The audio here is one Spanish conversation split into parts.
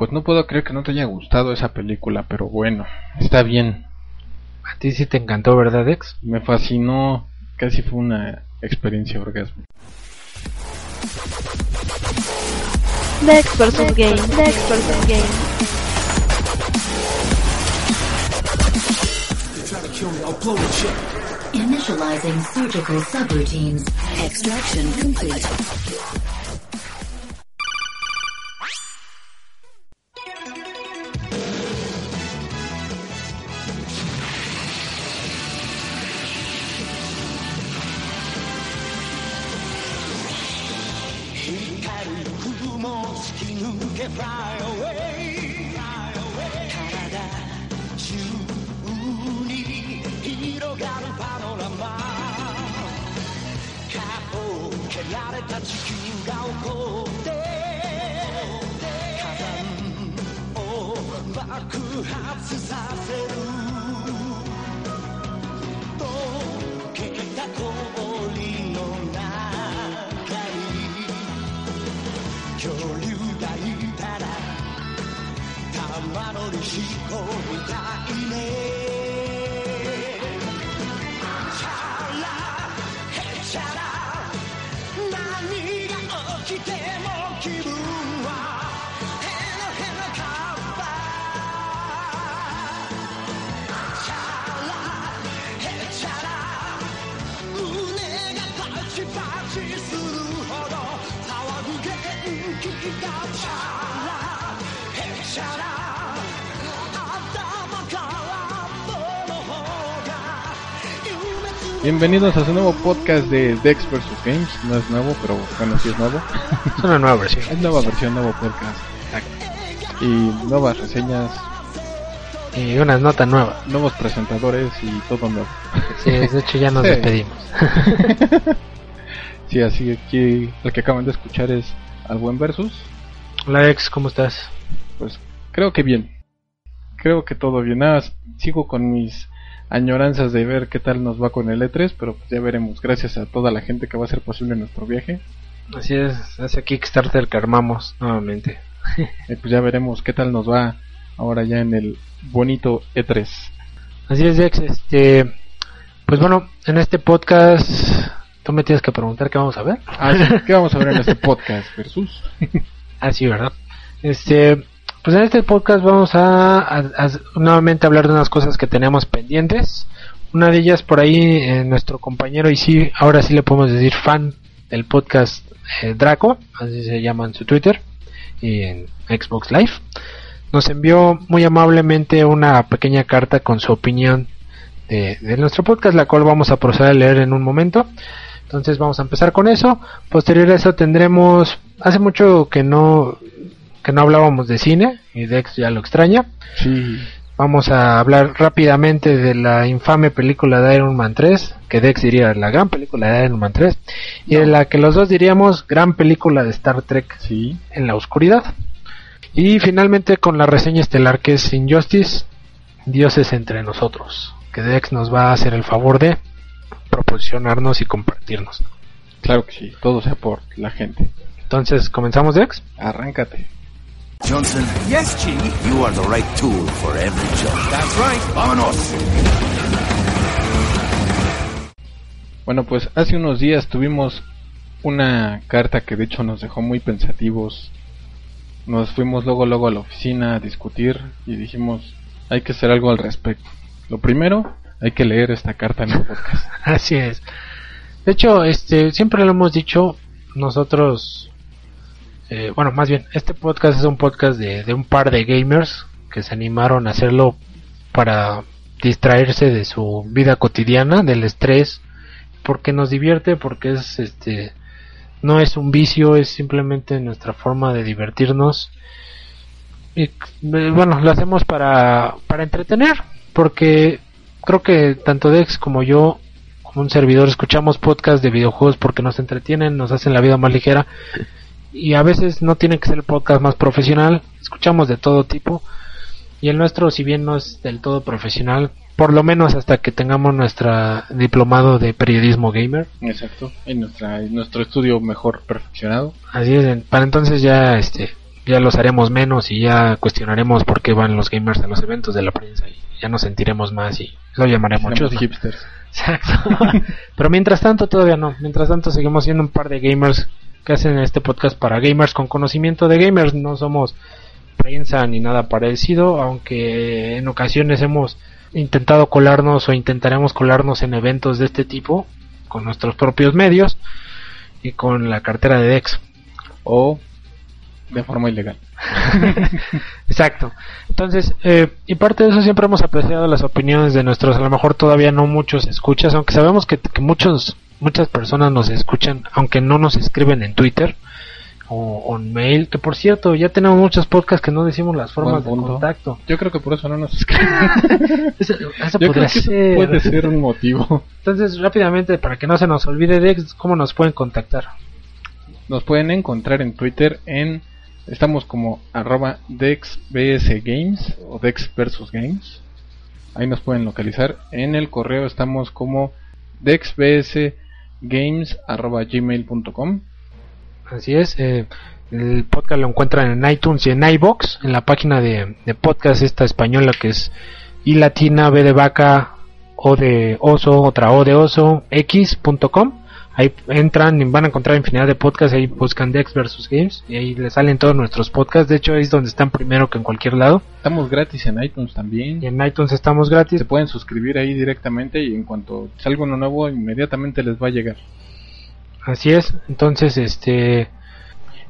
Pues no puedo creer que no te haya gustado esa película, pero bueno, está bien. A ti sí te encantó, ¿verdad, Dex? Me fascinó, casi fue una experiencia orgasmo. Dex vs. Game. Dex vs. Game. Initializing surgical subroutines. Extraction complete. Bienvenidos a su nuevo podcast de Dex vs Games. No es nuevo, pero bueno, sí es nuevo. Es una nueva versión. Es nueva versión, nuevo podcast. Y nuevas reseñas, Y unas notas nuevas. nuevos presentadores y todo nuevo. Sí, de hecho ya nos Sí. despedimos. Sí, así aquí el que acaban de escuchar es Al Buen Versus. Hola, Dex, ¿cómo estás? Pues creo que bien. Creo que todo bien. Nada, sigo con mis añoranzas de ver qué tal nos va con el E3, pero pues ya veremos. Gracias a toda la gente que va a hacer posible nuestro viaje. Así es, ese Kickstarter que armamos nuevamente. Y pues ya veremos qué tal nos va ahora ya en el bonito E E3. Así es, Dex, este... Pues bueno, en este podcast... Tú me tienes que preguntar qué vamos a ver. Ah, sí, ¿Qué vamos a ver en este podcast versus? Ah, sí, ¿verdad? Este, pues en este podcast vamos a, nuevamente hablar de unas cosas que tenemos pendientes. Una de ellas por ahí, eh, nuestro compañero, y sí, ahora sí le podemos decir fan del podcast eh, Draco, así se llama en su Twitter y en Xbox Live, nos envió muy amablemente una pequeña carta con su opinión de, de nuestro podcast, la cual vamos a proceder a leer en un momento. Entonces vamos a empezar con eso. Posterior a eso tendremos, hace mucho que no que no hablábamos de cine y Dex ya lo extraña. Sí, Vamos a hablar rápidamente de la infame película de Iron Man 3, que Dex diría la gran película de Iron Man 3, y de la que los dos diríamos gran película de Star Trek sí. en la oscuridad. Y finalmente con la reseña estelar que es Injustice, Dioses entre nosotros, que Dex nos va a hacer el favor de proporcionarnos y compartirnos. Claro que sí. Todo sea por la gente. Entonces, ¿comenzamos Dex? Arráncate. Johnson, Yes, Chief. you are the right tool for every job. That's right. Vámonos. Bueno, pues hace unos días tuvimos una carta que de hecho nos dejó muy pensativos. Nos fuimos luego luego a la oficina a discutir y dijimos, hay que hacer algo al respecto. Lo primero, hay que leer esta carta en el podcast. Así es. De hecho, este, siempre lo hemos dicho, nosotros, eh, bueno, más bien, este podcast es un podcast de, de un par de gamers que se animaron a hacerlo para distraerse de su vida cotidiana, del estrés, porque nos divierte, porque es, este, no es un vicio, es simplemente nuestra forma de divertirnos. Y eh, bueno, lo hacemos para, para entretener, porque creo que tanto Dex como yo como un servidor escuchamos podcasts de videojuegos porque nos entretienen, nos hacen la vida más ligera y a veces no tiene que ser el podcast más profesional, escuchamos de todo tipo y el nuestro si bien no es del todo profesional, por lo menos hasta que tengamos nuestra diplomado de periodismo gamer, Exacto. En, nuestra, en nuestro estudio mejor perfeccionado. así es, para entonces ya este ya los haremos menos y ya cuestionaremos por qué van los gamers a los eventos de la prensa y ya nos sentiremos más y lo llamaremos chusma. hipsters. Exacto. Pero mientras tanto todavía no. Mientras tanto seguimos siendo un par de gamers que hacen este podcast para gamers con conocimiento de gamers. No somos prensa ni nada parecido, aunque en ocasiones hemos intentado colarnos o intentaremos colarnos en eventos de este tipo con nuestros propios medios y con la cartera de Dex. O de forma ilegal. Exacto. Entonces, eh, y parte de eso siempre hemos apreciado las opiniones de nuestros, a lo mejor todavía no muchos escuchas, aunque sabemos que, que muchos, muchas personas nos escuchan, aunque no nos escriben en Twitter o, en mail, que por cierto, ya tenemos muchos podcasts que no decimos las formas de contacto. Yo creo que por eso no nos escriben. Eso, eso Yo podría creo que eso ser. puede ser un motivo. Entonces, rápidamente, para que no se nos olvide, Dex, ¿cómo nos pueden contactar? Nos pueden encontrar en Twitter en estamos como arroba DexBSGames o Dex versus Games. Ahí nos pueden localizar. En el correo estamos como DexBSGames arroba gmail.com. Así es, eh, el podcast lo encuentran en iTunes y en iBox, en la página de, de podcast esta española que es I latina, B de vaca, O de oso, otra O de oso, X.com. Ahí entran y van a encontrar infinidad de podcasts, ahí buscan Dex versus Games y ahí les salen todos nuestros podcasts. De hecho, ahí es donde están primero que en cualquier lado. Estamos gratis en iTunes también. Y en iTunes estamos gratis. Se pueden suscribir ahí directamente y en cuanto salga uno nuevo inmediatamente les va a llegar. Así es. Entonces, este,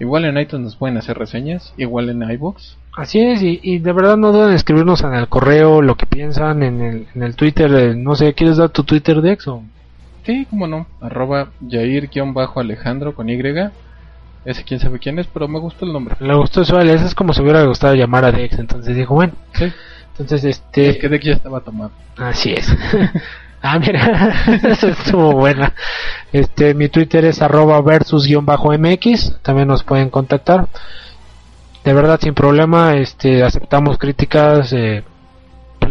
Igual en iTunes nos pueden hacer reseñas, igual en iBox. Así es, y, y de verdad no duden en escribirnos en el correo lo que piensan, en el, en el Twitter, eh, no sé, ¿quieres dar tu Twitter, Dex? O? Sí, cómo no. Arroba Jair-Alejandro con Y. Ese quién sabe quién es, pero me gustó el nombre. Le gustó eso, eso es como si hubiera gustado llamar a Dex, entonces dijo, bueno, Sí. entonces este... Es que Dex ya estaba tomado. Así es. ah, mira, eso estuvo buena. Este, mi Twitter es arroba versus-mx, también nos pueden contactar. De verdad, sin problema, este, aceptamos críticas, eh,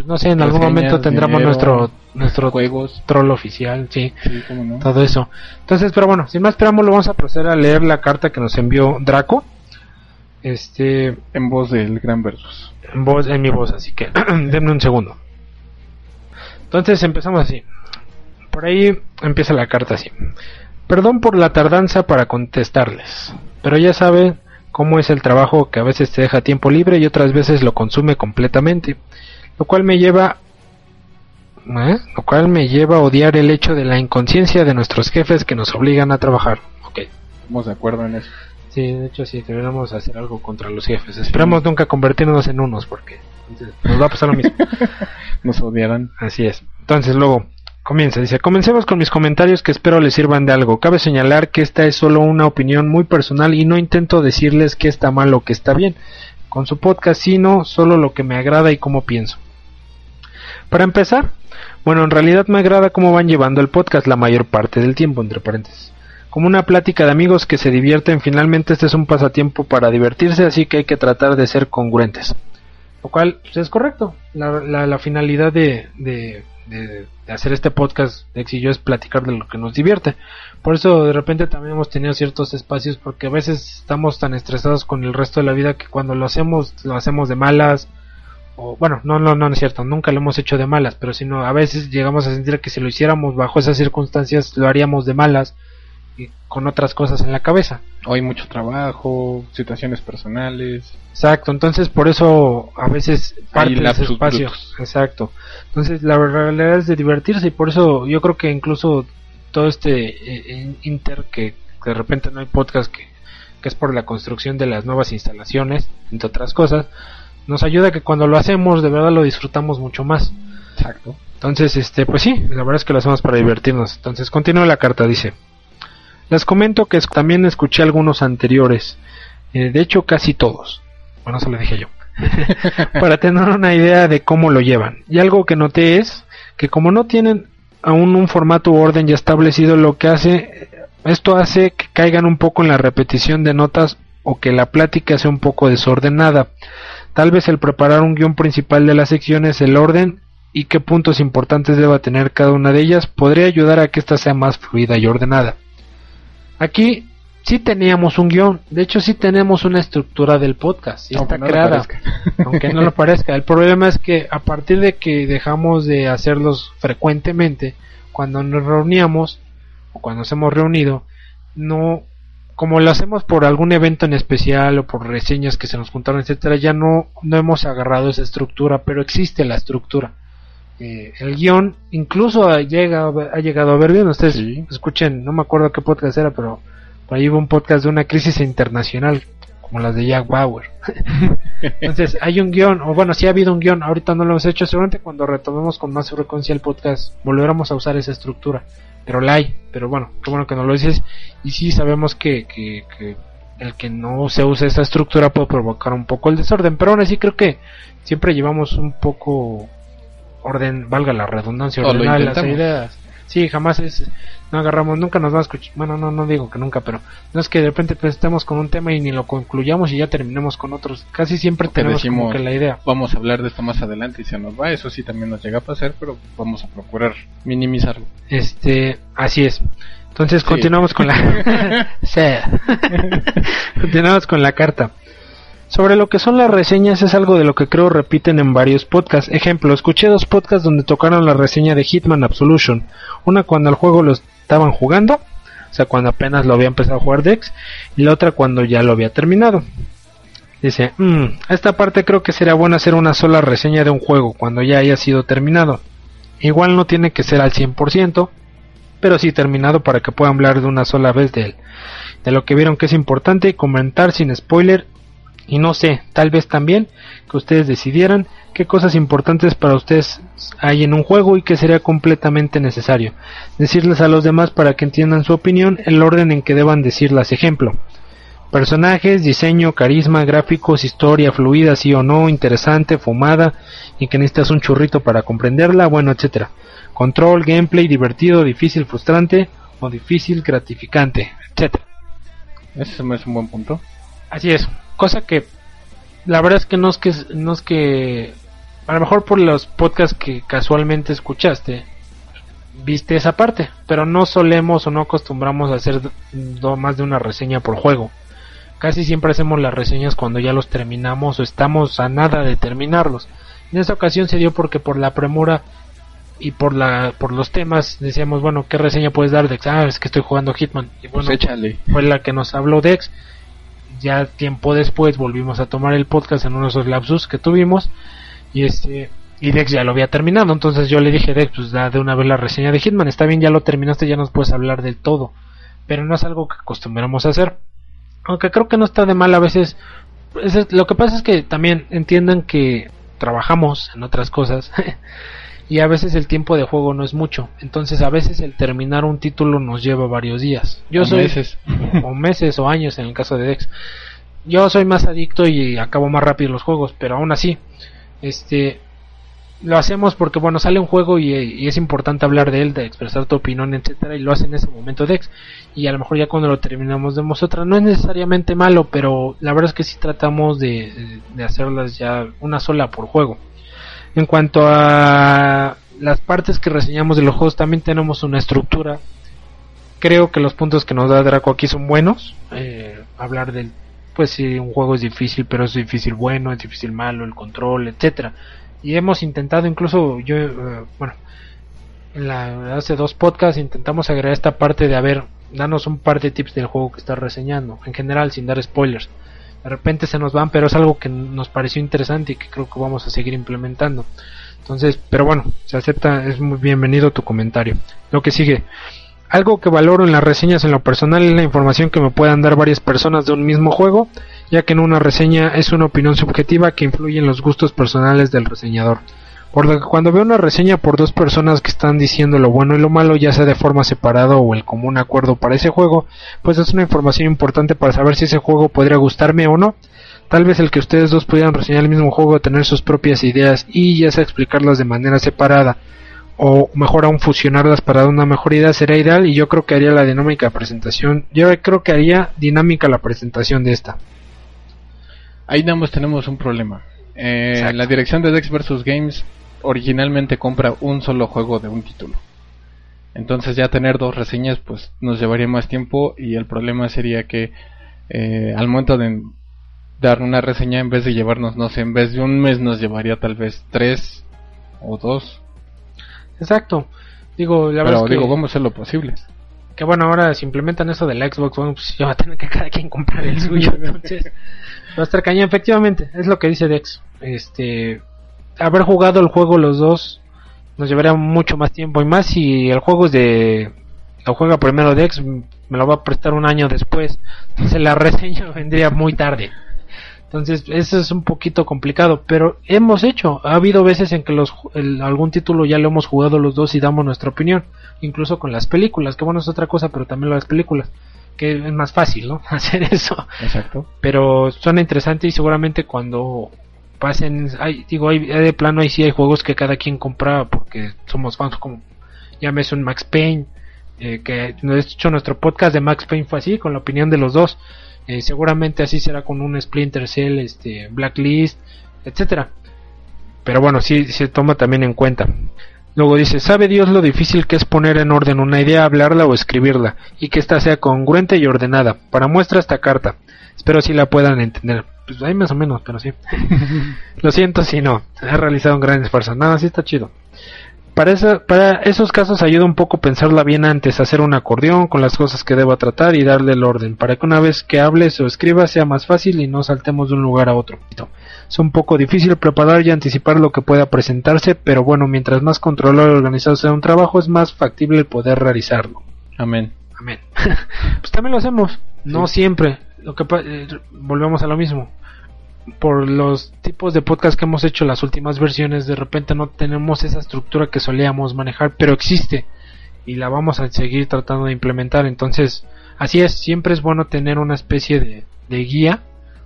pues no sé, en algún momento tendremos dinero, nuestro, nuestro Juegos. troll oficial, sí. Sí, cómo no. todo eso. Entonces, pero bueno, sin más preámbulo, vamos a proceder a leer la carta que nos envió Draco. Este, En voz del Gran Versus. en voz, en mi voz, así que denme un segundo. Entonces empezamos así. Por ahí empieza la carta así. Perdón por la tardanza para contestarles, pero ya saben cómo es el trabajo que a veces te deja tiempo libre y otras veces lo consume completamente, lo cual me lleva ¿eh? lo cual me lleva a odiar el hecho de la inconsciencia de nuestros jefes que nos obligan a trabajar. Ok. Estamos de acuerdo en eso. Sí, de hecho sí, deberíamos hacer algo contra los jefes. Esperamos nunca convertirnos en unos porque entonces, nos va a pasar lo mismo. Nos odiarán. Así es. Entonces luego comienza, dice, comencemos con mis comentarios que espero les sirvan de algo. Cabe señalar que esta es solo una opinión muy personal y no intento decirles que está mal o que está bien con su podcast, sino solo lo que me agrada y cómo pienso. Para empezar, bueno, en realidad me agrada cómo van llevando el podcast la mayor parte del tiempo, entre paréntesis. Como una plática de amigos que se divierten, finalmente este es un pasatiempo para divertirse, así que hay que tratar de ser congruentes. Lo cual pues, es correcto. La, la, la finalidad de, de, de, de hacer este podcast, Dex y yo, es platicar de lo que nos divierte. Por eso de repente también hemos tenido ciertos espacios porque a veces estamos tan estresados con el resto de la vida que cuando lo hacemos, lo hacemos de malas. O, bueno, no, no, no es cierto, nunca lo hemos hecho de malas, pero sino a veces llegamos a sentir que si lo hiciéramos bajo esas circunstancias lo haríamos de malas y con otras cosas en la cabeza. Hoy hay mucho trabajo, situaciones personales. Exacto, entonces por eso a veces parte de ese espacio. brutos. Exacto. Entonces la realidad es de divertirse y por eso yo creo que incluso todo este eh, inter que de repente no hay podcast que, que es por la construcción de las nuevas instalaciones, entre otras cosas, nos ayuda a que cuando lo hacemos de verdad lo disfrutamos mucho más. Exacto. Entonces, este, pues sí, la verdad es que lo hacemos para divertirnos. Entonces, continúa la carta, dice. Les comento que también escuché algunos anteriores, eh, de hecho casi todos. Bueno, eso lo dije yo. para tener una idea de cómo lo llevan. Y algo que noté es que como no tienen aún un formato u orden ya establecido, lo que hace, esto hace que caigan un poco en la repetición de notas o que la plática sea un poco desordenada. Tal vez el preparar un guion principal de las secciones, el orden y qué puntos importantes deba tener cada una de ellas podría ayudar a que ésta sea más fluida y ordenada. Aquí sí teníamos un guion, de hecho sí tenemos una estructura del podcast, Aunque está no creada, aunque no lo parezca. El problema es que a partir de que dejamos de hacerlos frecuentemente, cuando nos reuníamos o cuando nos hemos reunido, no como lo hacemos por algún evento en especial o por reseñas que se nos juntaron, etcétera, ya no, no hemos agarrado esa estructura, pero existe la estructura. Eh, el guion incluso ha llegado, ha llegado a ver bien. Ustedes Sí. escuchen, no me acuerdo qué podcast era, pero por ahí hubo un podcast de una crisis internacional, como las de Jack Bauer. Entonces, hay un guion, o bueno, sí ha habido un guion, ahorita no lo hemos hecho, seguramente cuando retomemos con más frecuencia el podcast, volveremos a usar esa estructura. Pero la hay, pero bueno, qué bueno que nos lo dices. Y sí sabemos que, que, que el que no se use esa estructura puede provocar un poco el desorden, pero aún así creo que siempre llevamos un poco orden, valga la redundancia, O lo ordenar las ideas. Sí, jamás es, no agarramos, nunca nos va a escuchar, bueno, no, no digo que nunca, pero no es que de repente pues, estemos con un tema y ni lo concluyamos y ya terminemos con otros. Casi siempre Que tenemos como decimos, que la idea. vamos a hablar de esto más adelante y se nos va. Eso sí también nos llega a pasar, pero vamos a procurar minimizarlo. Este, así es. Entonces Sí. continuamos con la continuamos con la carta. Sobre lo que son las reseñas es algo de lo que creo repiten en varios podcasts. Ejemplo, escuché dos podcasts donde tocaron la reseña de Hitman Absolution. Una cuando el juego lo estaban jugando, o sea, cuando apenas lo había empezado a jugar Dex, y la otra cuando ya lo había terminado. Dice, "Mm, a esta parte creo que sería bueno hacer una sola reseña de un juego cuando ya haya sido terminado. Igual no tiene que ser al 100%, pero sí terminado para que puedan hablar de una sola vez de él. De lo que vieron que es importante comentar sin spoiler. Y no sé, tal vez también que ustedes decidieran qué cosas importantes para ustedes hay en un juego y que sería completamente necesario. Decirles a los demás para que entiendan su opinión el orden en que deban decirlas. Ejemplo. Personajes, diseño, carisma, gráficos, historia fluida, sí o no, interesante, fumada, y que necesitas un churrito para comprenderla, bueno, etcétera. Control, gameplay, divertido, difícil, frustrante, o difícil, gratificante, etcétera. Ese hace un buen punto. Así es, cosa que la verdad es que no es que no es que a lo mejor por los podcasts que casualmente escuchaste viste esa parte, pero no solemos o no acostumbramos a hacer do- más de una reseña por juego. Casi siempre hacemos las reseñas cuando ya los terminamos o estamos a nada de terminarlos. En esta ocasión se dio porque por la premura y por la por los temas decíamos, bueno, ¿qué reseña puedes dar de ah, es que estoy jugando Hitman? Y Pues bueno, échale. fue la que nos habló Dex. Ya tiempo después volvimos a tomar el podcast en uno de esos lapsus que tuvimos. Y este y Dex ya lo había terminado. Entonces yo le dije, Dex, pues da de una vez la reseña de Hitman. Está bien, ya lo terminaste, ya nos puedes hablar del todo. Pero no es algo que acostumbramos a hacer. Aunque creo que no está de mal a veces. es- lo que pasa es que también entiendan que trabajamos en otras cosas. y a veces el tiempo de juego no es mucho. Entonces a veces el terminar un título nos lleva varios días. Yo O soy meses. o meses o años en el caso de Dex. Yo soy más adicto y acabo más rápido los juegos, pero aún así, este, lo hacemos porque bueno sale un juego y, y es importante hablar de él, de expresar tu opinión, etcétera, y lo hace en ese momento Dex. Y a lo mejor ya cuando lo terminamos vemos otra. No es necesariamente malo, pero la verdad es que sí tratamos de, de hacerlas ya una sola por juego. En cuanto a las partes que reseñamos de los juegos, también tenemos una estructura creo que los puntos que nos da Draco aquí son buenos. Eh, hablar del, pues si un juego es difícil, pero es difícil bueno, es difícil malo, el control, etcétera. Y hemos intentado, incluso yo, eh, bueno, en la, hace dos podcasts intentamos agregar esta parte de, a ver, danos un par de tips del juego que estás reseñando, en general, sin dar spoilers. De repente se nos van, pero es algo que nos pareció interesante y que creo que vamos a seguir implementando. Entonces, pero bueno, se acepta, es muy bienvenido tu comentario. Lo que sigue. Algo que valoro en las reseñas en lo personal es la información que me puedan dar varias personas de un mismo juego, ya que en una reseña es una opinión subjetiva que influye en los gustos personales del reseñador. Por lo que cuando veo una reseña por dos personas que están diciendo lo bueno y lo malo, ya sea de forma separada o el común acuerdo para ese juego, pues es una información importante para saber si ese juego podría gustarme o no. Tal vez el que ustedes dos pudieran reseñar el mismo juego, tener sus propias ideas y ya sea explicarlas de manera separada o mejor aún fusionarlas para dar una mejor idea sería ideal y yo creo que haría la dinámica de presentación yo creo que haría dinámica la presentación de esta Ahí nada más tenemos un problema. Eh, la dirección de Dex vs Games originalmente compra un solo juego de un título. Entonces ya tener dos reseñas pues nos llevaría más tiempo y el problema sería que eh, al momento de dar una reseña en vez de llevarnos, no sé, en vez de un mes nos llevaría tal vez tres o dos. Exacto. Digo, la verdad es que, digo, vamos a hacer lo posible. que bueno, ahora si implementan eso del Xbox One, pues ya va a tener que cada quien comprar el suyo. Entonces, va a estar cañón. Efectivamente, es lo que dice Dex. Este, haber jugado el juego los dos nos llevaría mucho más tiempo y más si el juego es de lo juega primero Dex, me lo va a prestar un año después. Entonces la reseña vendría muy tarde. Entonces, eso es un poquito complicado, pero hemos hecho. Ha habido veces en que los, el- algún título ya lo hemos jugado los dos y damos nuestra opinión, incluso con las películas, que bueno es otra cosa, pero también las películas, que es más fácil, ¿no? Hacer eso. Exacto. Pero suena interesante y seguramente cuando pasen, hay, digo, hay, de plano ahí sí hay juegos que cada quien compra porque somos fans, como llámese un Max Payne, eh, que de hecho nuestro podcast de Max Payne fue así, con la opinión de los dos. Eh, seguramente así será con un Splinter Cell, este, Blacklist, etcétera. Pero bueno, sí se toma también en cuenta. Luego dice, ¿sabe Dios lo difícil que es poner en orden una idea, hablarla o escribirla? Y que ésta sea congruente y ordenada. Para muestra esta carta. Espero si la puedan entender. Pues ahí más o menos, pero sí. lo siento si no. He realizado un gran esfuerzo. Nada, sí está chido. Para, esa- para esos casos ayuda un poco pensarla bien antes, hacer un acordeón con las cosas que deba tratar y darle el orden, para que una vez que hables o escribas sea más fácil y no saltemos de un lugar a otro. Es un poco difícil preparar y anticipar lo que pueda presentarse, pero bueno, mientras más controlado y organizado sea un trabajo, es más factible el poder realizarlo. Amén. Amén. pues también lo hacemos, no siempre. Lo que eh, volvemos a lo mismo. Por los tipos de podcast que hemos hecho las últimas versiones, de repente no tenemos esa estructura que solíamos manejar, pero existe y la vamos a seguir tratando de implementar. Entonces, así es, siempre es bueno tener una especie de, de guía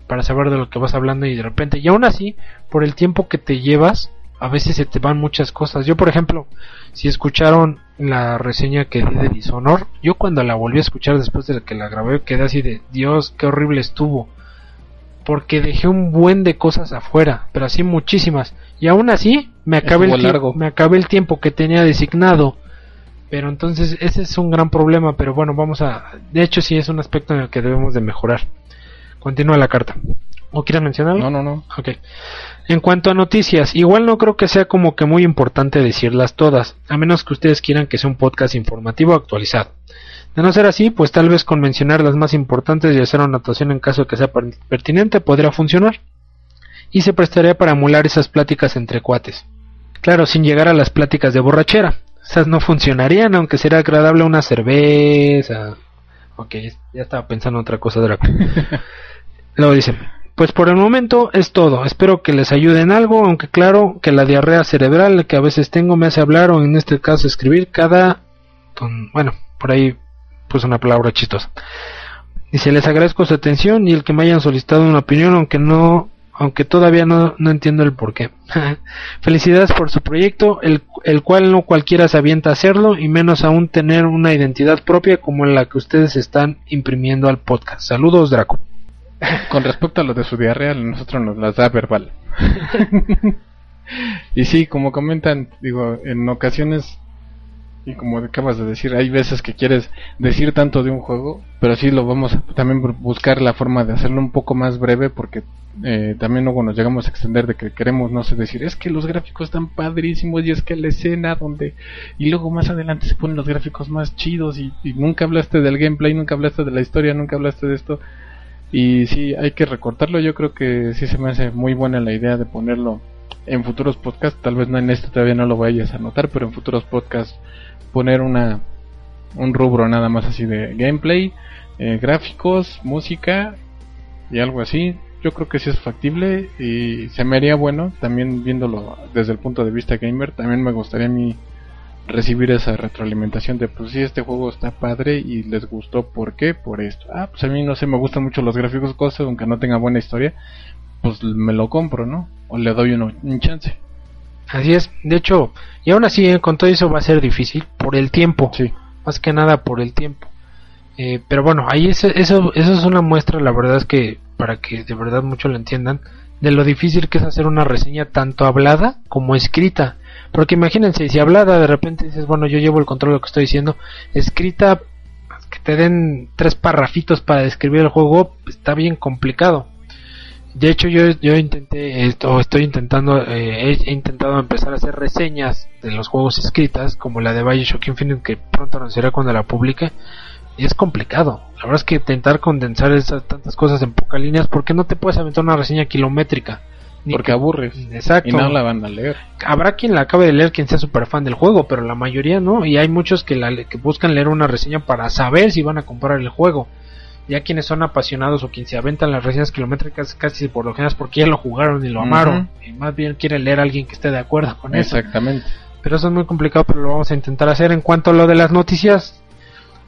para saber de lo que vas hablando y de repente, y aún así, por el tiempo que te llevas, a veces se te van muchas cosas. Yo, por ejemplo, si escucharon la reseña que di de Dishonor, yo cuando la volví a escuchar después de que la grabé quedé así de Dios, qué horrible estuvo. Porque dejé un buen de cosas afuera, pero así muchísimas. Y aún así me acabé, el largo. me acabé el tiempo que tenía designado. Pero entonces ese es un gran problema, pero bueno, vamos a... De hecho sí es un aspecto en el que debemos de mejorar. Continúa la carta. ¿O quieres mencionarlo? No, no, no. Ok. En cuanto a noticias, igual no creo que sea como que muy importante decirlas todas, a menos que ustedes quieran que sea un podcast informativo actualizado. De no ser así, pues tal vez con mencionar las más importantes y hacer una anotación en caso de que sea per- pertinente podría funcionar. Y se prestaría para emular esas pláticas entre cuates. Claro, sin llegar a las pláticas de borrachera. Esas no funcionarían, aunque sería agradable una cerveza. Ok, ya estaba pensando en otra cosa, Draco. Luego dice, pues por el momento es todo. Espero que les ayude en algo, aunque claro que la diarrea cerebral que a veces tengo me hace hablar o en este caso escribir cada... Bueno, por ahí puse una palabra chistosa. Dice, les agradezco su atención y el que me hayan solicitado una opinión, aunque no, aunque todavía no, no entiendo el porqué. Felicidades por su proyecto, el, el cual no cualquiera se avienta a hacerlo y menos aún tener una identidad propia como la que ustedes están imprimiendo al podcast. Saludos, Draco. Con respecto a lo de su diarrea, nosotros nos las da verbal. y sí, como comentan, digo, en ocasiones, y como acabas de decir, hay veces que quieres decir tanto de un juego, pero sí lo vamos a también bu- buscar la forma de hacerlo un poco más breve, porque eh, también luego nos llegamos a extender de que queremos, no sé, decir, es que los gráficos están padrísimos y es que la escena donde... Y luego más adelante se ponen los gráficos más chidos y, y nunca hablaste del gameplay, nunca hablaste de la historia, nunca hablaste de esto. Y sí, hay que recortarlo. Yo creo que sí se me hace muy buena la idea de ponerlo en futuros podcasts. Tal vez no en este todavía no lo vayas a notar, pero en futuros podcasts poner una un rubro nada más así de gameplay, eh, gráficos, música y algo así. Yo creo que sí es factible y se me haría bueno también viéndolo desde el punto de vista gamer. También me gustaría a mí recibir esa retroalimentación de pues sí este juego está padre y les gustó por qué por esto ah pues a mí no sé me gustan mucho los gráficos cosas aunque no tenga buena historia pues me lo compro no o le doy uno, un chance Así es, de hecho, y aún así eh, con todo eso va a ser difícil por el tiempo, sí más que nada por el tiempo. Eh, pero bueno, ahí es- eso, eso es una muestra, la verdad es que para que de verdad mucho lo entiendan, de lo difícil que es hacer una reseña tanto hablada como escrita, Porque imagínense, si hablada de repente dices, bueno, yo llevo el control de lo que estoy diciendo, escrita, que te den tres parrafitos para describir el juego, está bien complicado. De hecho, yo, yo intenté, esto, estoy intentando, eh, he intentado empezar a hacer reseñas de los juegos escritas, como la de Bioshock Infinite, que pronto anunciaré cuando la publique. Y es complicado. La verdad es que intentar condensar esas tantas cosas en pocas líneas, porque no te puedes aventar una reseña kilométrica. Ni Porque aburres. Exacto. Y no la van a leer. Habrá quien la acabe de leer, quien sea super fan del juego, pero la mayoría no. Y hay muchos que, la, que buscan leer una reseña para saber si van a comprar el juego. Ya quienes son apasionados o quien se aventan las reseñas kilométricas casi por lo general es porque ya lo jugaron y lo amaron. Y más bien quieren leer a alguien que esté de acuerdo con eso. Exactamente. Pero eso es muy complicado, pero lo vamos a intentar hacer. En cuanto a lo de las noticias,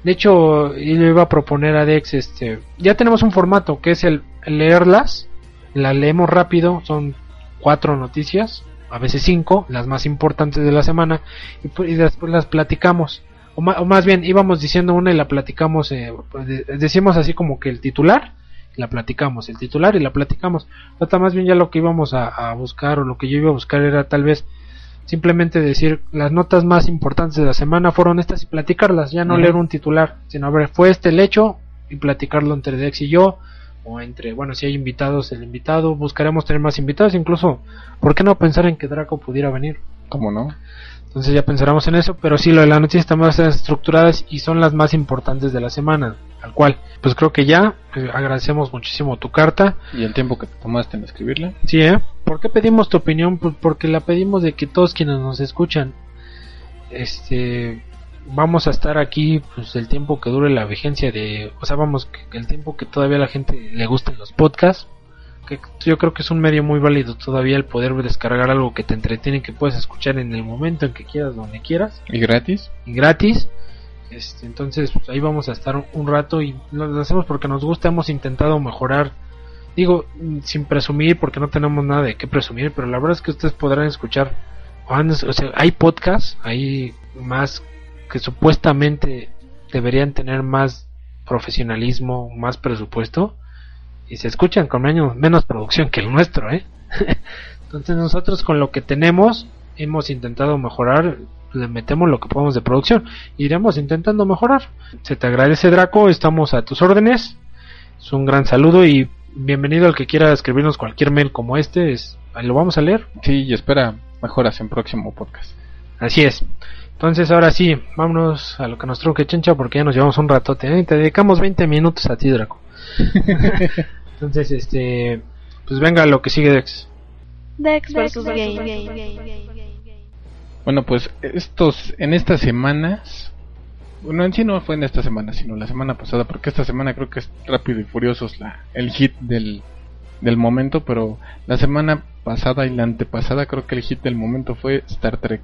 de hecho, yo iba a proponer a Dex, este, ya tenemos un formato que es el, leerlas, la leemos rápido, son cuatro noticias, a veces cinco, las más importantes de la semana, y, y después las platicamos. O, o más bien, íbamos diciendo una y la platicamos, eh, de- decimos así como que el titular, la platicamos, el titular y la platicamos. Trata más bien ya lo que íbamos a, a buscar, o lo que yo iba a buscar era tal vez simplemente decir las notas más importantes de la semana fueron estas y platicarlas, ya no leer un titular, sino a ver, fue este el hecho y platicarlo entre Dex y yo, o entre, bueno, si hay invitados, el invitado, buscaremos tener más invitados, incluso, ¿por qué no pensar en que Draco pudiera venir? ¿Cómo no? Entonces ya pensaremos en eso, pero sí, lo de las noticias están más estructuradas y son las más importantes de la semana, al cual, pues creo que ya, eh, agradecemos muchísimo tu carta, Y el tiempo que te tomaste en escribirla. Sí, ¿eh? ¿Por qué pedimos tu opinión? Pues porque la pedimos de que todos quienes nos escuchan, este, vamos a estar aquí, pues el tiempo que dure la vigencia de, o sea, vamos, el tiempo que todavía a la gente le gusten los podcasts, que yo creo que es un medio muy válido todavía el poder descargar algo que te entretiene, que puedes escuchar en el momento en que quieras, donde quieras ¿Y gratis? y gratis. Este, entonces, pues, ahí vamos a estar un, rato y lo hacemos porque nos gusta. Hemos intentado mejorar, digo, sin presumir, porque no tenemos nada de qué presumir, pero la verdad es que ustedes podrán escuchar. O sea, hay podcasts, hay más que supuestamente deberían tener más profesionalismo, más presupuesto y se escuchan con menos, menos producción que el nuestro, ¿eh? Entonces nosotros con lo que tenemos hemos intentado mejorar, le metemos lo que podemos de producción, iremos intentando mejorar. Se te agradece Draco, estamos a tus órdenes. Es un gran saludo y bienvenido al que quiera escribirnos cualquier mail como este, es, lo vamos a leer. Sí, y espera mejoras en próximo podcast. Así es. Entonces ahora sí, vámonos a lo que nos truque chencha porque ya nos llevamos un ratote. ¿eh? Te dedicamos 20 minutos a ti, Draco. Entonces, este, pues venga lo que sigue Dex. Dex. Game. Bueno, pues estos, en estas semanas, bueno, en sí no fue en esta semana, sino la semana pasada, porque esta semana creo que es Rápido y Furiosos la, el hit del, del momento, pero la semana pasada y la antepasada creo que el hit del momento fue Star Trek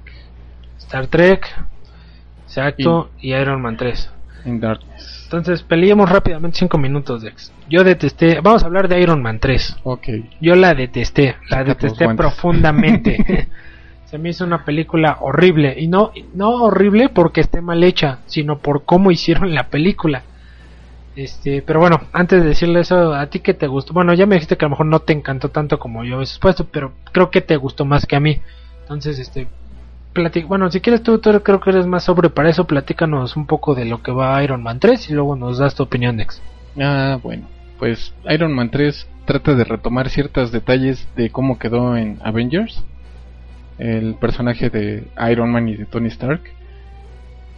Star Trek, exacto, y, Iron Man 3. In Darkness. Entonces, peleemos rápidamente 5 minutos, Dex. Yo detesté, vamos a hablar de Iron Man 3. Ok, Yo la detesté, la detesté profundamente. Se me hizo una película horrible. Y no, no horrible porque esté mal hecha, sino por cómo hicieron la película. Este, pero bueno, antes de decirle eso, a ti que te gustó, bueno, ya me dijiste que a lo mejor no te encantó tanto como yo había supuesto, pero creo que te gustó más que a mí. Entonces, este, bueno, si quieres tú, tú creo que eres más sobre para eso, platícanos un poco de lo que va Iron Man 3 y luego nos das tu opinión, Dex. ah, bueno, pues Iron Man 3 trata de retomar ciertos detalles de cómo quedó en Avengers, el personaje de Iron Man y de Tony Stark.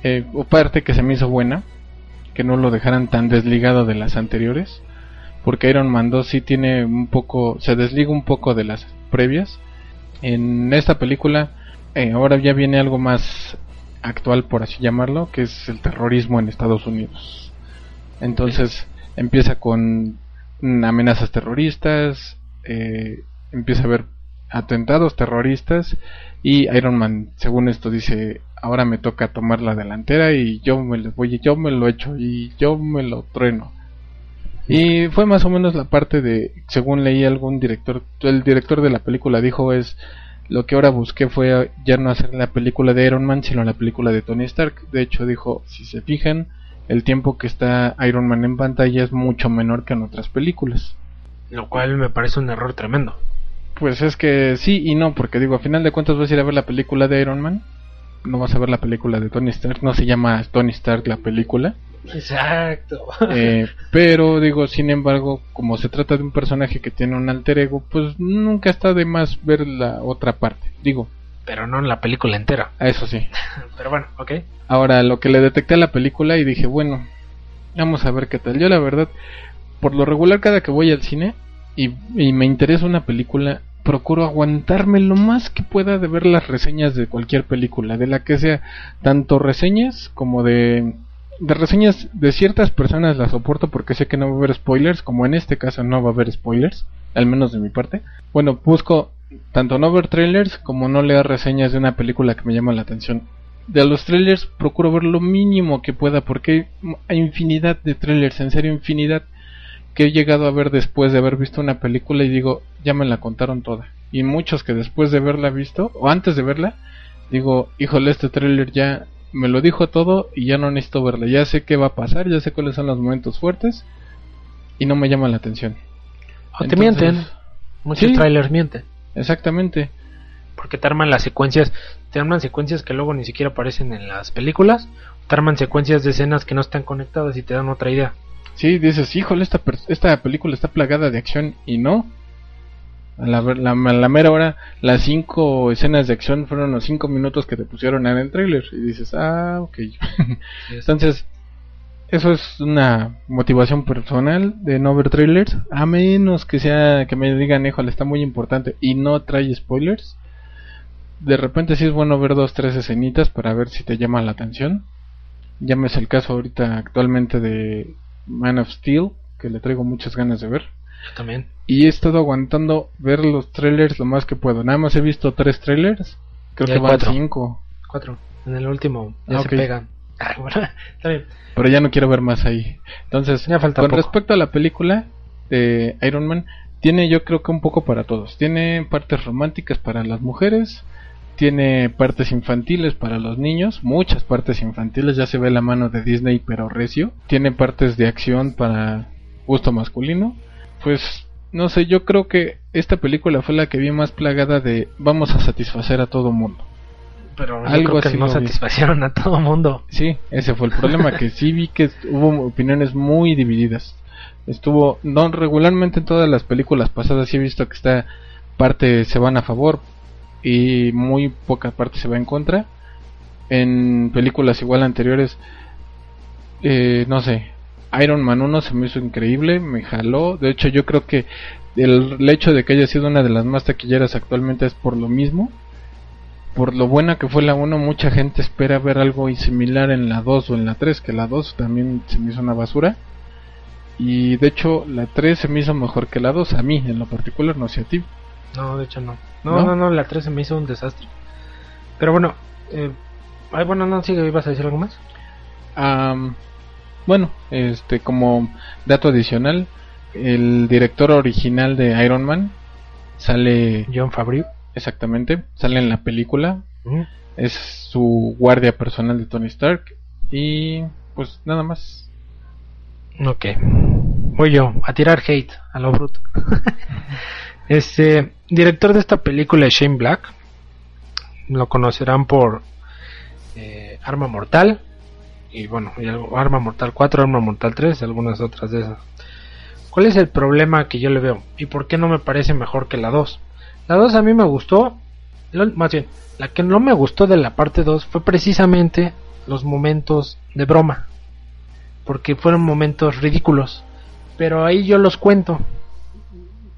Eh, parte que se me hizo buena, que no lo dejaran tan desligado de las anteriores, porque Iron Man 2 sí tiene un poco, se desliga un poco de las previas. En esta película eh, ahora ya viene algo más actual, por así llamarlo, que es el terrorismo en Estados Unidos. Entonces empieza con amenazas terroristas, eh, empieza a haber atentados terroristas y Iron Man, según esto, dice ahora me toca tomar la delantera y yo me lo voy, yo me lo echo y yo me lo trueno. Y fue más o menos la parte de, según leí algún director, el director de la película dijo es lo que ahora busqué fue ya no hacer la película de Iron Man, sino la película de Tony Stark. De hecho dijo, si se fijan, el tiempo que está Iron Man en pantalla es mucho menor que en otras películas. Lo cual me parece un error tremendo. Pues es que sí y no, porque digo, a final de cuentas vas a ir a ver la película de Iron Man. No vas a ver la película de Tony Stark, no se llama Tony Stark la película. Exacto. Eh, pero digo, sin embargo, como se trata de un personaje que tiene un alter ego, pues nunca está de más ver la otra parte. Digo, Pero no en la película entera. a eso sí. Pero bueno, ok. Ahora, lo que le detecté a la película y dije, bueno, vamos a ver qué tal. Yo la verdad, por lo regular cada que voy al cine y, y me interesa una película, procuro aguantarme lo más que pueda de ver las reseñas de cualquier película, de la que sea, tanto reseñas como de... De reseñas de ciertas personas las soporto porque sé que no va a haber spoilers, como en este caso no va a haber spoilers, al menos de mi parte. Bueno, busco tanto no ver trailers como no leer reseñas de una película que me llama la atención de los trailers procuro ver lo mínimo que pueda porque hay infinidad de trailers, en serio infinidad que he llegado a ver después de haber visto una película y digo, ya me la contaron toda. Y muchos que después de haberla visto o antes de verla, digo, híjole, este trailer ya me lo dijo todo y ya no necesito verla. Ya sé qué va a pasar, ya sé cuáles son los momentos fuertes y no me llama la atención. O te Entonces, mienten. Muchos sí. trailers mienten. Exactamente. Porque te arman las secuencias. Te arman secuencias que luego ni siquiera aparecen en las películas. Te arman secuencias de escenas que no están conectadas y te dan otra idea. Sí, dices, híjole, esta, esta película está plagada de acción y no. A la, ver- la, a la mera hora, las cinco escenas de acción fueron los cinco minutos que te pusieron en el trailer. Y dices, ah, ok. Entonces, eso es una motivación personal de no ver trailers. A menos que sea que me digan, híjole, está muy importante y no trae spoilers. De repente sí es bueno ver dos, tres escenitas para ver si te llama la atención. Llámese el caso ahorita actualmente de Man of Steel, que le traigo muchas ganas de ver. Yo también. Y he estado aguantando ver los trailers lo más que puedo. Nada más he visto tres trailers. Creo Ya que van cuatro. cinco. Cuatro. En el último ya Ah, se ok. pegan. Ah, bueno, está bien. Pero ya no quiero ver más ahí. Entonces, Ya falta con poco. respecto a la película de Iron Man, tiene yo creo que un poco para todos. Tiene partes románticas para las mujeres, tiene partes infantiles para los niños, muchas partes infantiles, ya se ve la mano de Disney pero recio. Tiene partes de acción para gusto masculino. Pues no sé, yo creo que esta película fue la que vi más plagada de vamos a satisfacer a todo mundo. Pero Algo creo que así no vi. satisfacieron a todo mundo. Sí, ese fue el problema, que sí vi que hubo opiniones muy divididas. Estuvo, no regularmente en todas las películas pasadas sí he visto que esta parte se van a favor y muy poca parte se va en contra. En películas igual anteriores, eh, no sé, Iron Man 1 se me hizo increíble, me jaló. De hecho, yo creo que el, el hecho de que haya sido una de las más taquilleras actualmente es por lo mismo por lo buena que fue la 1, mucha gente espera ver algo similar en la 2 o en la 3, que la 2 también se me hizo una basura. Y de hecho, la 3 se me hizo mejor que la 2, a mí en lo particular, no sé a ti. No, de hecho no. No, ¿No? no, no, la 3 se me hizo un desastre. Pero bueno, eh, ay, bueno, no, sigue, ibas a decir algo más. Am, bueno, este como dato adicional, el director original de Iron Man sale John Favreau. exactamente, sale en la película, Ujú. es su guardia personal de Tony Stark y pues nada más. Ok. Voy yo, a tirar hate, a lo bruto. este, director de esta película es Shane Black. Lo conocerán por eh, Arma Mortal. Y bueno, y Arma Mortal 4, Arma Mortal 3, algunas otras de esas. ¿Cuál es el problema que yo le veo? ¿Y por qué no me parece mejor que la 2? La 2 a mí me gustó. Más bien, la que no me gustó de la parte 2 fue precisamente los momentos de broma porque fueron momentos ridículos. Pero ahí yo los cuento.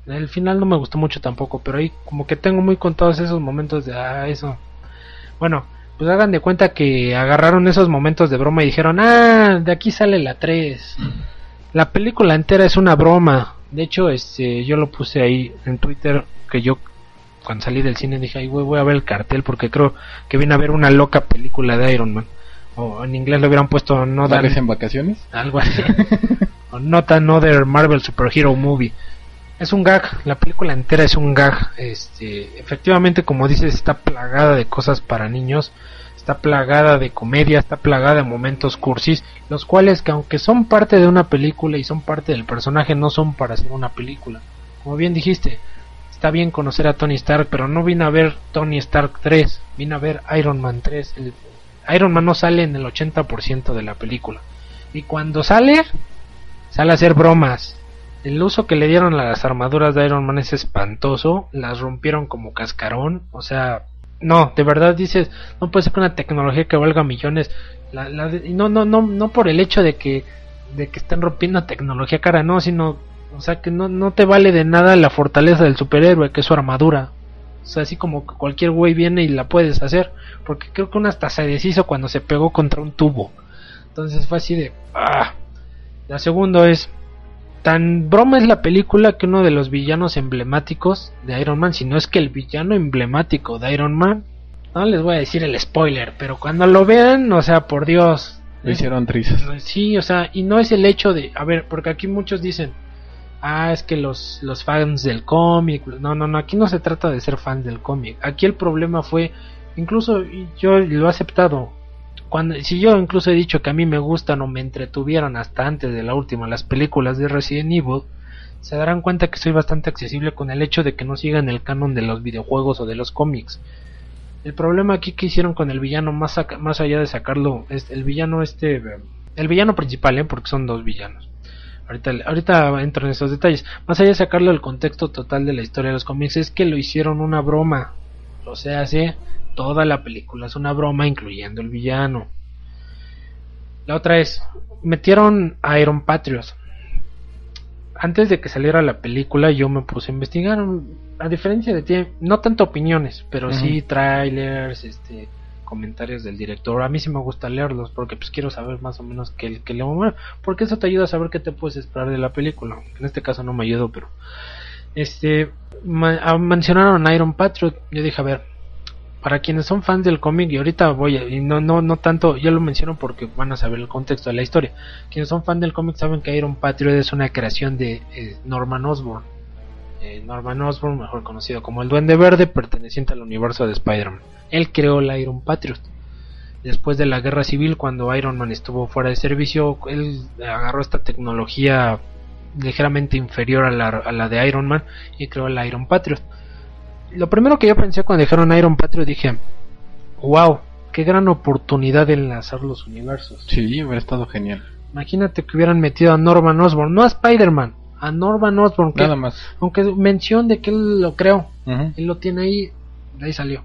El final no me gustó mucho tampoco, pero ahí como que tengo muy contados esos momentos de ah, eso. Bueno, pues hagan de cuenta que agarraron esos momentos de broma y dijeron, "Ah, de aquí sale la 3." La película entera es una broma. De hecho, este yo lo puse ahí en Twitter que yo cuando salí del cine dije, "Ay, güey, voy a ver el cartel porque creo que vine a ver una loca película de Iron Man." O en inglés le hubieran puesto no ¿No dan en vacaciones? algo así. o Not Another Marvel Superhero Movie. Es un gag, la película entera es un gag. Este, efectivamente, como dices, está plagada de cosas para niños, está plagada de comedia, está plagada de momentos cursis, los cuales que aunque son parte de una película y son parte del personaje, no son para hacer una película. Como bien dijiste, está bien conocer a Tony Stark, pero no vine a ver Tony Stark 3, vine a ver Iron Man 3. El- Iron Man no sale en el 80% de la película. Y cuando sale, sale a hacer bromas. El uso que le dieron a las armaduras de Iron Man es espantoso. Las rompieron como cascarón. O sea, no, de verdad dices, no puede ser que una tecnología que valga millones. La, la no, no, no, no por el hecho de que, de que estén rompiendo tecnología cara, no, sino, o sea, que no, no te vale de nada la fortaleza del superhéroe, que es su armadura. O sea, así como que cualquier güey viene y la puedes hacer. Porque creo que una hasta se deshizo cuando se pegó contra un tubo. Entonces fue así de... ¡Ah! La segunda es... Tan broma es la película que uno de los villanos emblemáticos de Iron Man, si no es que el villano emblemático de Iron Man, no les voy a decir el spoiler, pero cuando lo vean, o sea, por Dios, Lo hicieron trizas. Sí, o sea, y no es el hecho de, a ver, porque aquí muchos dicen, ah, es que los, los fans del cómic, no, no, no, aquí no se trata de ser fans del cómic, aquí el problema fue, incluso yo lo he aceptado, cuando, si yo incluso he dicho que a mí me gustan o me entretuvieron hasta antes de la última las películas de Resident Evil, se darán cuenta que soy bastante accesible con el hecho de que no sigan el canon de los videojuegos o de los cómics. El problema aquí que hicieron con el villano, más, más allá de sacarlo, es el villano este, el villano principal, ¿eh? porque son dos villanos. Ahorita, ahorita entro en esos detalles. Más allá de sacarlo del contexto total de la historia de los cómics, es que lo hicieron una broma. O sea, hace toda la película es una broma, incluyendo el villano. La otra es, metieron a Iron Patriot. Antes de que saliera la película, yo me puse a investigar. A diferencia de ti, no tanto opiniones, pero sí trailers, este, comentarios del director. A mí sí me gusta leerlos porque pues quiero saber más o menos qué, qué le bueno, porque eso te ayuda a saber qué te puedes esperar de la película. En este caso no me ayudó, pero este ma- ah, mencionaron a Iron Patriot. Yo dije, a ver, para quienes son fans del cómic y ahorita voy a, y no no no tanto, yo lo menciono porque van a saber el contexto de la historia. Quienes son fans del cómic saben que Iron Patriot es una creación de eh, Norman Osborn. Eh, Norman Osborn, mejor conocido como el Duende Verde, perteneciente al universo de Spider-Man. Él creó la Iron Patriot. Después de la guerra civil, cuando Iron Man estuvo fuera de servicio, él agarró esta tecnología ligeramente inferior a la, a la de Iron Man y creó la Iron Patriot. Lo primero que yo pensé cuando dijeron Iron Patriot dije, wow, qué gran oportunidad de enlazar los universos. Sí, hubiera estado genial. Imagínate que hubieran metido a Norman Osborn, no a Spider-Man, a Norman Osborn, que, Nada más. aunque mención de que él lo creó, Ujú. él lo tiene ahí, de ahí salió.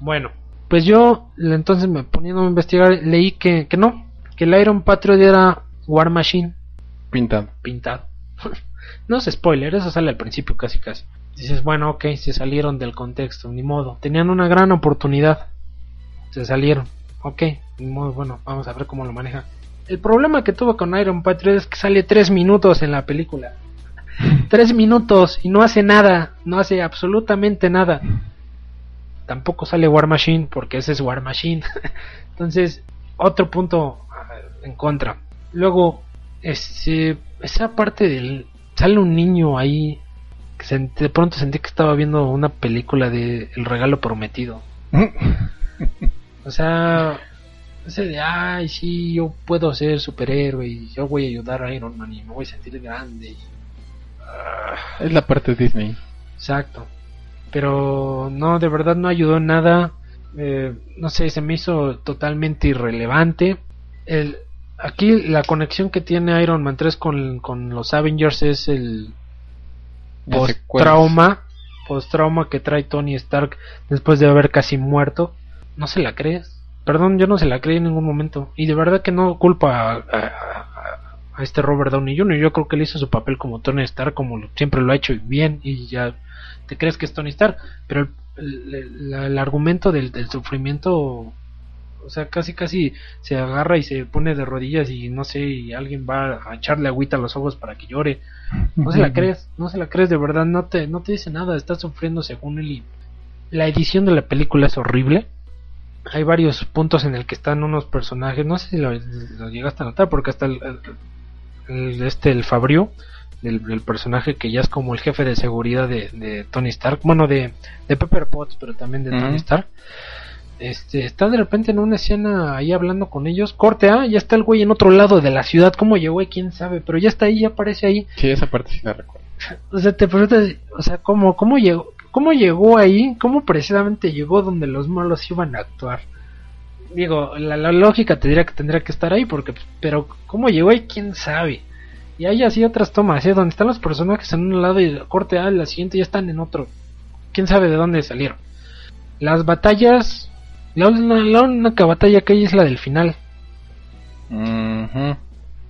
Bueno, pues yo entonces me poniendo a investigar, leí que, que no, que el Iron Patriot era War Machine Pintado. pintado. no es spoiler, eso sale al principio casi casi. Dices, bueno, ok, se salieron del contexto, ni modo. Tenían una gran oportunidad. Se salieron. Ok, ni modo, bueno, vamos a ver cómo lo maneja. El problema que tuvo con Iron Patriot es que sale tres minutos en la película. Tres minutos y no hace nada, no hace absolutamente nada. Tampoco sale War Machine porque ese es War Machine. Entonces, otro punto ah, en contra. Luego, este, esa parte del... Sale un niño ahí. De pronto sentí que estaba viendo una película de El regalo prometido. O sea, ese de, ay, sí, yo puedo ser superhéroe y yo voy a ayudar a Iron Man y me voy a sentir grande. y- Es la parte de Disney. Exacto. Pero no, de verdad no ayudó en nada. Eh, no sé, se me hizo totalmente irrelevante. El, aquí la conexión que tiene Iron Man 3 con, con los Avengers es el post-trauma. Post-trauma que trae Tony Stark después de haber casi muerto. No se la crees. Perdón, yo no se la creí en ningún momento. Y de verdad que no culpa a, a- este Robert Downey Jr. Yo creo que él hizo su papel como Tony Stark, como siempre lo ha hecho y bien. Y ya te crees que es Tony Stark. Pero el, el- el- el argumento del, del sufrimiento, o sea, casi casi se agarra y se pone de rodillas y no sé, y alguien va a echarle agüita a los ojos para que llore. No se la crees, no se la crees de verdad, no te, no te dice nada, está sufriendo según él y la edición de la película es horrible. Hay varios puntos en el que están unos personajes, no sé si lo, lo llegaste a notar, porque hasta el, el- este el Fabrio, el, el personaje que ya es como el jefe de seguridad de, de Tony Stark, bueno de, de Pepper Potts, pero también de Tony. Stark. Este, está de repente en una escena ahí hablando con ellos. Corte, ah, ya está el güey en otro lado de la ciudad. ¿Cómo llegó ahí? ¿Quién sabe? Pero ya está ahí, ya aparece ahí. Sí, esa parte sí la recuerdo. O sea, te preguntas, o sea, ¿cómo, cómo llegó? ¿Cómo llegó ahí? ¿Cómo precisamente llegó donde los malos iban a actuar? Digo, la, la lógica te diría que tendría que estar ahí, porque, pero ¿cómo llegó ahí? ¿Quién sabe? Y hay así otras tomas, ¿eh? Donde están los personajes en un lado y corte A, la siguiente ya están en otro. ¿Quién sabe de dónde salieron? Las batallas, la, única batalla que hay es la del final.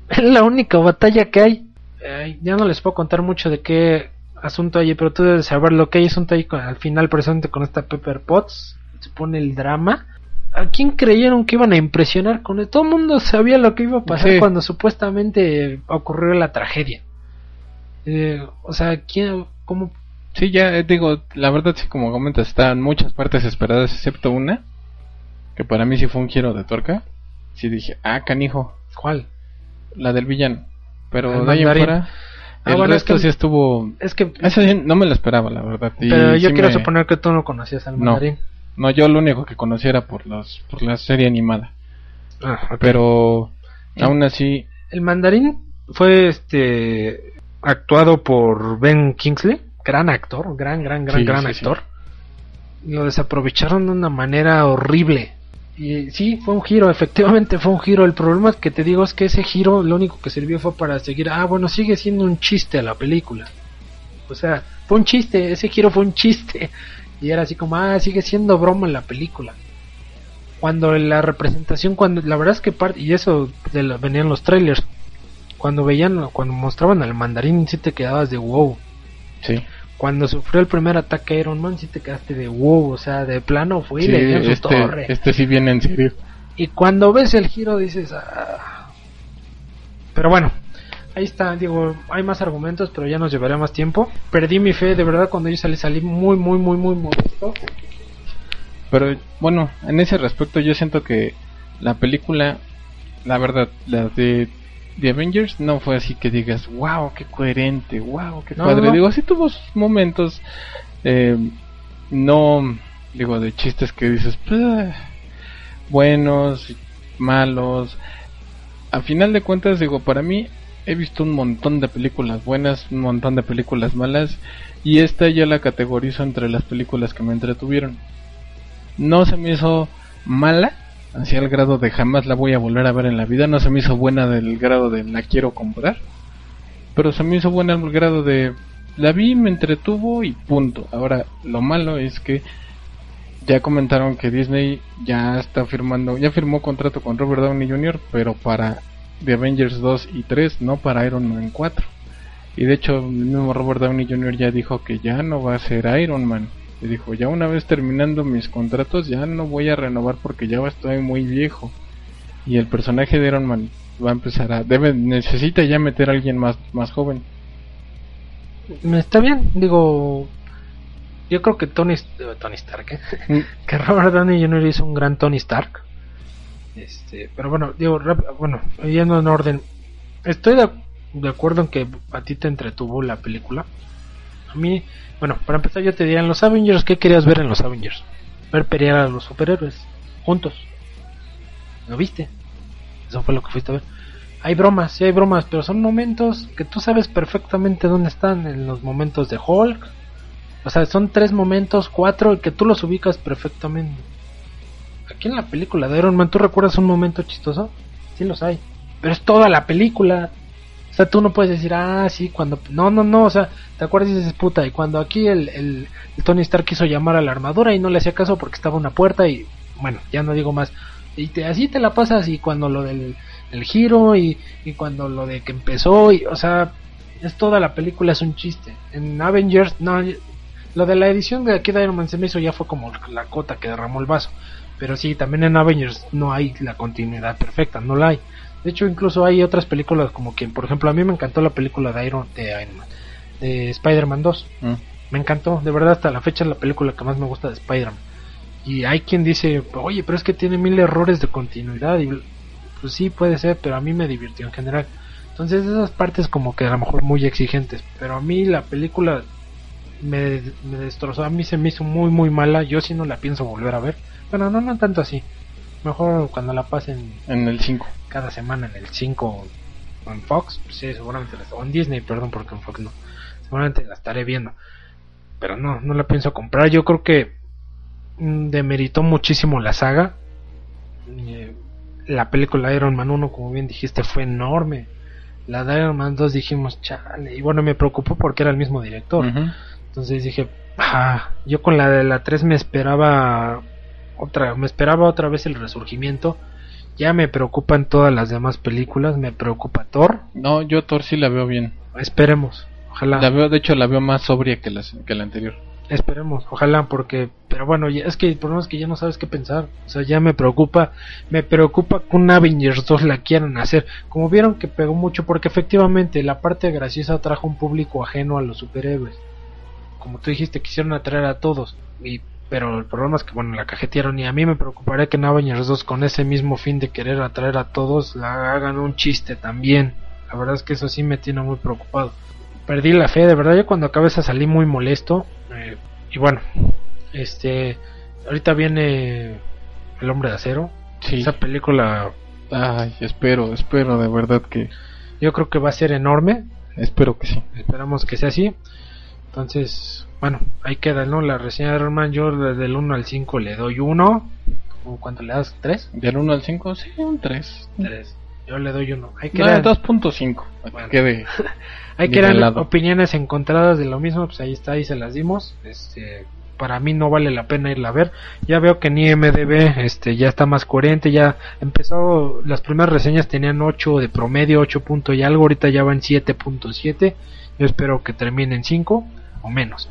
Es la única batalla que hay. Ay, ya no les puedo contar mucho de qué asunto hay, pero tú debes saber lo que hay asunto ahí al final presente con esta Pepper Potts. Se pone el drama. ¿A quién creyeron que iban a impresionar con? Todo el mundo sabía lo que iba a pasar Sí. cuando supuestamente ocurrió la tragedia. Eh, o sea, ¿quién, cómo, Sí, ya eh, digo, la verdad sí, como comentas, están muchas partes esperadas, excepto una, que para mí sí fue un giro de tuerca. Sí dije, ah, canijo, cuál? la del villano. Pero El de ahí en fuera, Ah, el bueno, es resto que- sí estuvo... Es que, sí no me la esperaba, la verdad. y pero yo sí quiero me- suponer que tú no conocías al mandarín. No, yo lo único que conociera por, los, por la serie animada. Ah. Pero Sí. aún así, El mandarín fue este actuado por Ben Kingsley, gran actor, gran, gran, gran, Sí, gran sí. actor. Lo desaprovecharon de una manera horrible. Y sí, fue un giro, efectivamente fue un giro. El problema que te digo es que ese giro lo único que sirvió fue para seguir, ah, bueno, sigue siendo un chiste a la película. O sea, fue un chiste, ese giro fue un chiste. Y era así como, ah, sigue siendo broma la película. Cuando la representación, cuando la verdad es que parte, y eso de la- venían los trailers, cuando veían, cuando mostraban al mandarín, sí te quedabas de wow. sí. Cuando sufrió el primer ataque a Iron Man, sí te quedaste de wow, o sea, de plano fue y Sí, le dio su este, torre. este sí viene en serio. Y cuando ves el giro dices, ah. Pero bueno, ahí está, digo, hay más argumentos, pero ya nos llevaría más tiempo. Perdí mi fe, de verdad, cuando yo salí, salí muy, muy, muy, muy molesto. Pero bueno, en ese respecto yo siento que la película, la verdad, la de The Avengers no fue así que digas, wow, qué coherente, wow, qué No, padre. no. Digo, sí tuvo sus momentos, eh, no, digo, de chistes que dices, "Puh", buenos, malos. A final de cuentas, digo, para mí he visto un montón de películas buenas, un montón de películas malas, y esta ya la categorizo entre las películas que me entretuvieron no se me hizo mala, hacia el grado de jamás la voy a volver a ver en la vida, no se me hizo buena del grado de la quiero comprar, pero se me hizo buena al grado de la vi, me entretuvo y punto. Ahora, lo malo es que ya comentaron que Disney ya está firmando, ya firmó contrato con Robert Downey Jr., pero para The Avengers 2 y 3, no para Iron Man 4. Y de hecho, el mismo Robert Downey Jr. ya dijo que ya no va a ser Iron Man. Y dijo, ya una vez terminando mis contratos, ya no voy a renovar porque ya estoy muy viejo. Y el personaje de Iron Man va a empezar a... Debe, necesita ya meter a alguien más, más joven. Me está bien, digo, yo creo que Tony, eh, Tony Stark, ¿eh? Mm, que Robert Downey Jr. hizo un gran Tony Stark. Este, pero bueno, digo, rap- bueno, yendo en orden, estoy de, de acuerdo en que a ti te entretuvo la película. A mí, bueno, para empezar yo te diría en los Avengers, ¿qué querías ver en los Avengers? Ver pelear a los superhéroes, juntos. ¿Lo viste? Eso fue lo que fuiste a ver. Hay bromas, sí hay bromas, pero son momentos que tú sabes perfectamente dónde están en los momentos de Hulk. O sea, son tres momentos, cuatro, que tú los ubicas perfectamente. Aquí en la película de Iron Man, ¿tú recuerdas un momento chistoso? Sí los hay. Pero es toda la película. Sea, tú no puedes decir, ah, sí, cuando... No, no, no, o sea, te acuerdas y dices, puta, y cuando aquí el, el, el Tony Stark quiso llamar a la armadura y no le hacía caso porque estaba una puerta y, bueno, ya no digo más. Y te, así te la pasas y cuando lo del el giro y, y cuando lo de que empezó y, o sea, es toda la película es un chiste. En Avengers, no, lo de la edición de aquí de Iron Man se me hizo ya fue como la cota que derramó el vaso. Pero sí, también en Avengers no hay la continuidad perfecta, no la hay. De hecho, incluso hay otras películas como que, por ejemplo, a mí me encantó la película de Iron, de Iron Man, de Spider-Man 2. mm. Me encantó, de verdad, hasta la fecha es la película que más me gusta de Spider-Man. Y hay quien dice, oye, pero es que tiene mil errores de continuidad. Y pues sí, puede ser, pero a mí me divirtió en general. Entonces, esas partes como que a lo mejor muy exigentes. Pero a mí la película me, me destrozó, a mí se me hizo muy, muy mala. Yo sí no la pienso volver a ver. Bueno, no, no tanto así. Mejor cuando la pasen En el 5. cada semana en el 5 o en Fox, pues sí, seguramente, les- o en Disney, perdón, porque en Fox no. seguramente la estaré viendo. Pero no, no la pienso comprar. Yo creo que mm, demeritó muchísimo la saga. Eh, la película Iron Man 1, como bien dijiste, fue enorme. La de Iron Man 2 dijimos, chale. Y bueno, me preocupó porque era el mismo director. Entonces dije, ah, yo con la de la 3 me esperaba otra, me esperaba otra vez el resurgimiento. Ya me preocupan todas las demás películas, me preocupa Thor. No, yo Thor sí la veo bien. Esperemos, ojalá. La veo, de hecho, la veo más sobria que la, que la anterior. Esperemos, ojalá, porque, pero bueno, ya- es que el problema es que ya no sabes qué pensar. O sea, ya me preocupa, me preocupa que un Avengers 2 la quieran hacer. Como vieron que pegó mucho, porque efectivamente la parte graciosa trajo un público ajeno a los superhéroes. Como tú dijiste, quisieron atraer a todos. Y, pero el problema es que, bueno, la cajetearon. Y a mí me preocuparía que en Avengers 2, con ese mismo fin de querer atraer a todos, la hagan un chiste también. La verdad es que eso sí me tiene muy preocupado perdí la fe, de verdad yo cuando acabé esa salí muy molesto. eh, y bueno, este, ahorita viene El Hombre de Acero. Sí. Esa película Ay, espero, espero de verdad que... yo creo que va a ser enorme. Espero que sí. Esperamos que sea así. Entonces, bueno, ahí queda, ¿no? La reseña de Iron yo desde el 1 al 5 le doy 1. ¿Cuánto le das? ¿3? Del 1 al 5, sí, un 3. 3. Yo le doy 1. Ahí No, quedan, 2.5. para que Bueno. quede- ahí quedan opiniones encontradas de lo mismo. Pues ahí está, ahí se las dimos. Este, para mí no vale la pena irla a ver. Ya veo que en IMDB este, ya está más coherente. Ya empezó, las primeras reseñas tenían 8 de promedio, 8 punto y algo. Ahorita ya va en 7.7. Yo espero que termine en 5 o menos.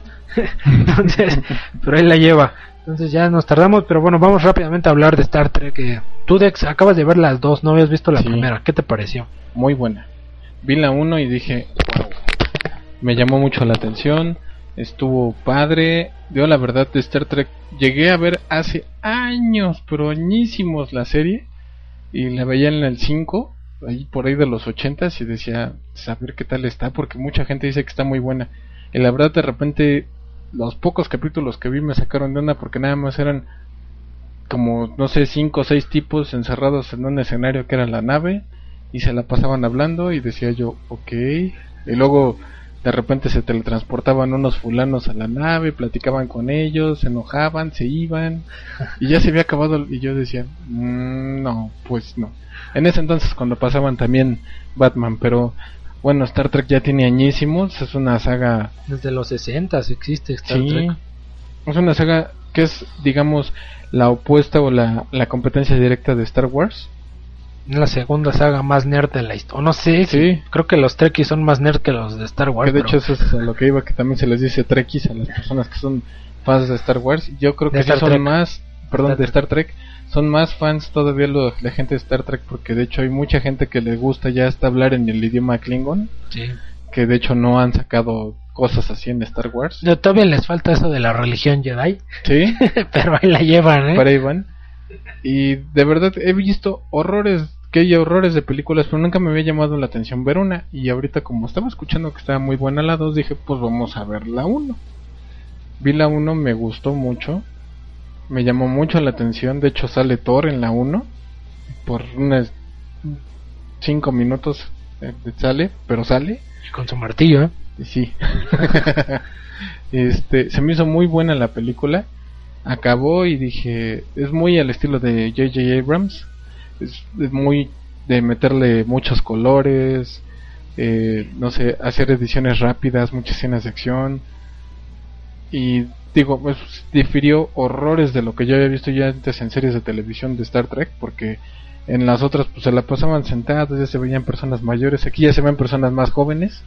Entonces, pero ahí la lleva. Entonces ya nos tardamos, pero bueno, vamos rápidamente a hablar de Star Trek. Tú, Dex, acabas de ver las dos, no habías visto la Sí. primera. ¿Qué te pareció? muy buena. Vi la 1 y dije, wow. Me llamó mucho la atención. Estuvo padre. Yo la verdad de Star Trek llegué a ver hace años, pero añísimos la serie. Y la veía en el 5, ahí por ahí de los 80 y decía, saber qué tal está, porque mucha gente dice que está muy buena. Y la verdad de repente los pocos capítulos que vi me sacaron de onda porque nada más eran como, no sé, cinco o seis tipos encerrados en un escenario que era la nave y se la pasaban hablando y decía yo, ok. Y luego de repente se teletransportaban unos fulanos a la nave, platicaban con ellos, se enojaban, se iban y ya se había acabado y yo decía, "Mm, no, pues no. En ese entonces cuando pasaban también Batman, pero bueno, Star Trek ya tiene añísimos, es una saga Desde los 60 existe Star Sí. Trek. Es una saga que es, digamos, la opuesta o la, la competencia directa de Star Wars. Es la segunda saga más nerd de la historia. No sé, Sí. creo que los Trekkies son más nerd que los de Star Wars. Que de pero hecho eso es a lo que iba, que también se les dice Trekkies a las personas que son fans de Star Wars. Yo creo que sí son Trek. más, perdón, Star de Star Trek, son más fans todavía la gente de Star Trek porque de hecho hay mucha gente que le gusta ya hasta hablar en el idioma Klingon, sí. que de hecho no han sacado cosas así en Star Wars. No, Todavía les falta eso de la religión Jedi, Sí. pero ahí la llevan, ¿eh? para Iván. Y de verdad he visto horrores, que hay horrores de películas, pero nunca me había llamado la atención ver una. Y ahorita como estaba escuchando que estaba muy buena la 2, dije, pues vamos a ver la 1. Vi la 1, me gustó mucho. Me llamó mucho la atención. De hecho sale Thor en la 1. Por unas 5 minutos eh, sale, pero sale. Y Con su martillo, ¿eh? Sí. este, se me hizo muy buena la película. Acabó y dije, es muy al estilo de J.J. Abrams. Es, es muy de meterle muchos colores, eh, no sé, hacer ediciones rápidas, muchas escenas de acción. Y digo, pues difirió horrores de lo que yo había visto ya antes en series de televisión de Star Trek, porque en las otras pues se la pasaban sentadas, ya se veían personas mayores, aquí ya se ven personas más jóvenes.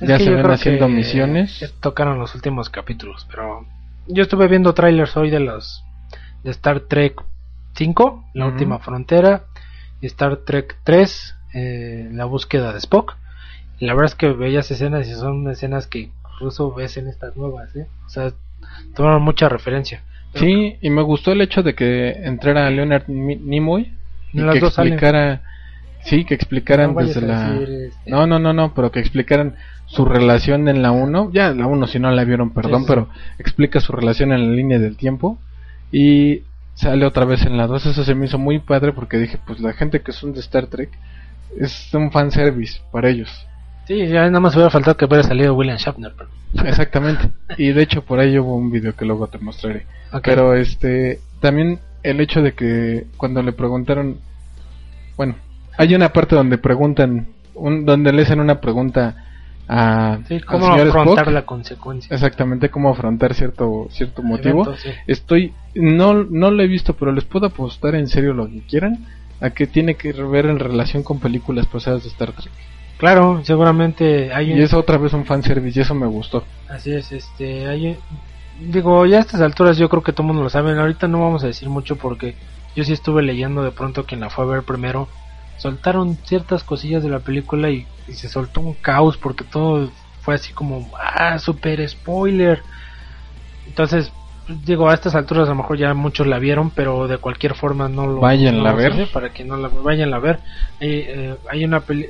Es ya se ven haciendo misiones. ya tocaron los últimos capítulos, pero yo estuve viendo trailers hoy de los de Star Trek 5, La última frontera, y Star Trek 3, eh, La búsqueda de Spock. Y la verdad es que veías escenas y son escenas que incluso ves en estas nuevas, ¿eh? O sea, tomaron mucha referencia. Sí, y me gustó el hecho de que entrara Leonard Nimoy y Las que dos salen. explicara, sí, que explicaran No desde la... este, No, no, no, no, pero que explicaran su relación en la 1, ya la 1 si no la vieron, perdón, Sí, sí. pero explica su relación en la línea del tiempo y sale otra vez en la 2, eso se me hizo muy padre porque dije, pues la gente que son de Star Trek es un fanservice para ellos. Sí, ya nada más hubiera faltado que hubiera salido William Shatner. pero- Exactamente. Y de hecho por ahí hubo un video que luego te mostraré. Ok. Pero este también el hecho de que cuando le preguntaron, bueno, hay una parte donde preguntan, un, donde le hacen una pregunta a, Sí, cómo afrontar Spock, la consecuencia. exactamente cómo afrontar cierto cierto motivo. Evento, sí. Estoy no no lo he visto, pero les puedo apostar en serio lo que quieran a que tiene que ver en relación con películas pasadas de Star Trek. Claro, seguramente hay un- Y es otra vez un fanservice y eso me gustó. Así es, este, hay, digo, ya a estas alturas yo creo que todo el mundo lo sabe. Ahorita no vamos a decir mucho porque yo sí estuve leyendo de pronto quien la fue a ver primero. Soltaron ciertas cosillas de la película y, y se soltó un caos porque todo fue así como, ah, super spoiler. Entonces, digo, a estas alturas a lo mejor ya muchos la vieron, pero de cualquier forma no lo no lo a ver. para que no la vayan a ver. Eh, eh, hay una peli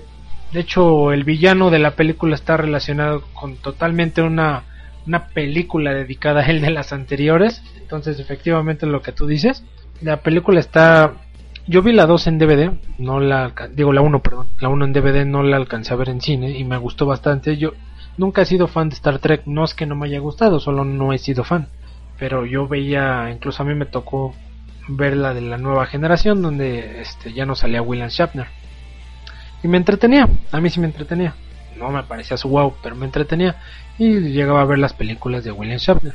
de hecho, el villano de la película está relacionado con totalmente una, una película dedicada a él de las anteriores. Entonces, efectivamente, lo que tú dices. La película está. Yo vi la 2 en DVD, no la digo la 1, perdón, la 1 en DVD no la alcancé a ver en cine y me gustó bastante. Yo nunca he sido fan de Star Trek, no es que no me haya gustado, solo no he sido fan. Pero yo veía, incluso a mí me tocó ver la de la nueva generación donde este ya no salía William Shatner y me entretenía, a mí sí me entretenía. No me parecía su wow, pero me entretenía y llegaba a ver las películas de William Shatner.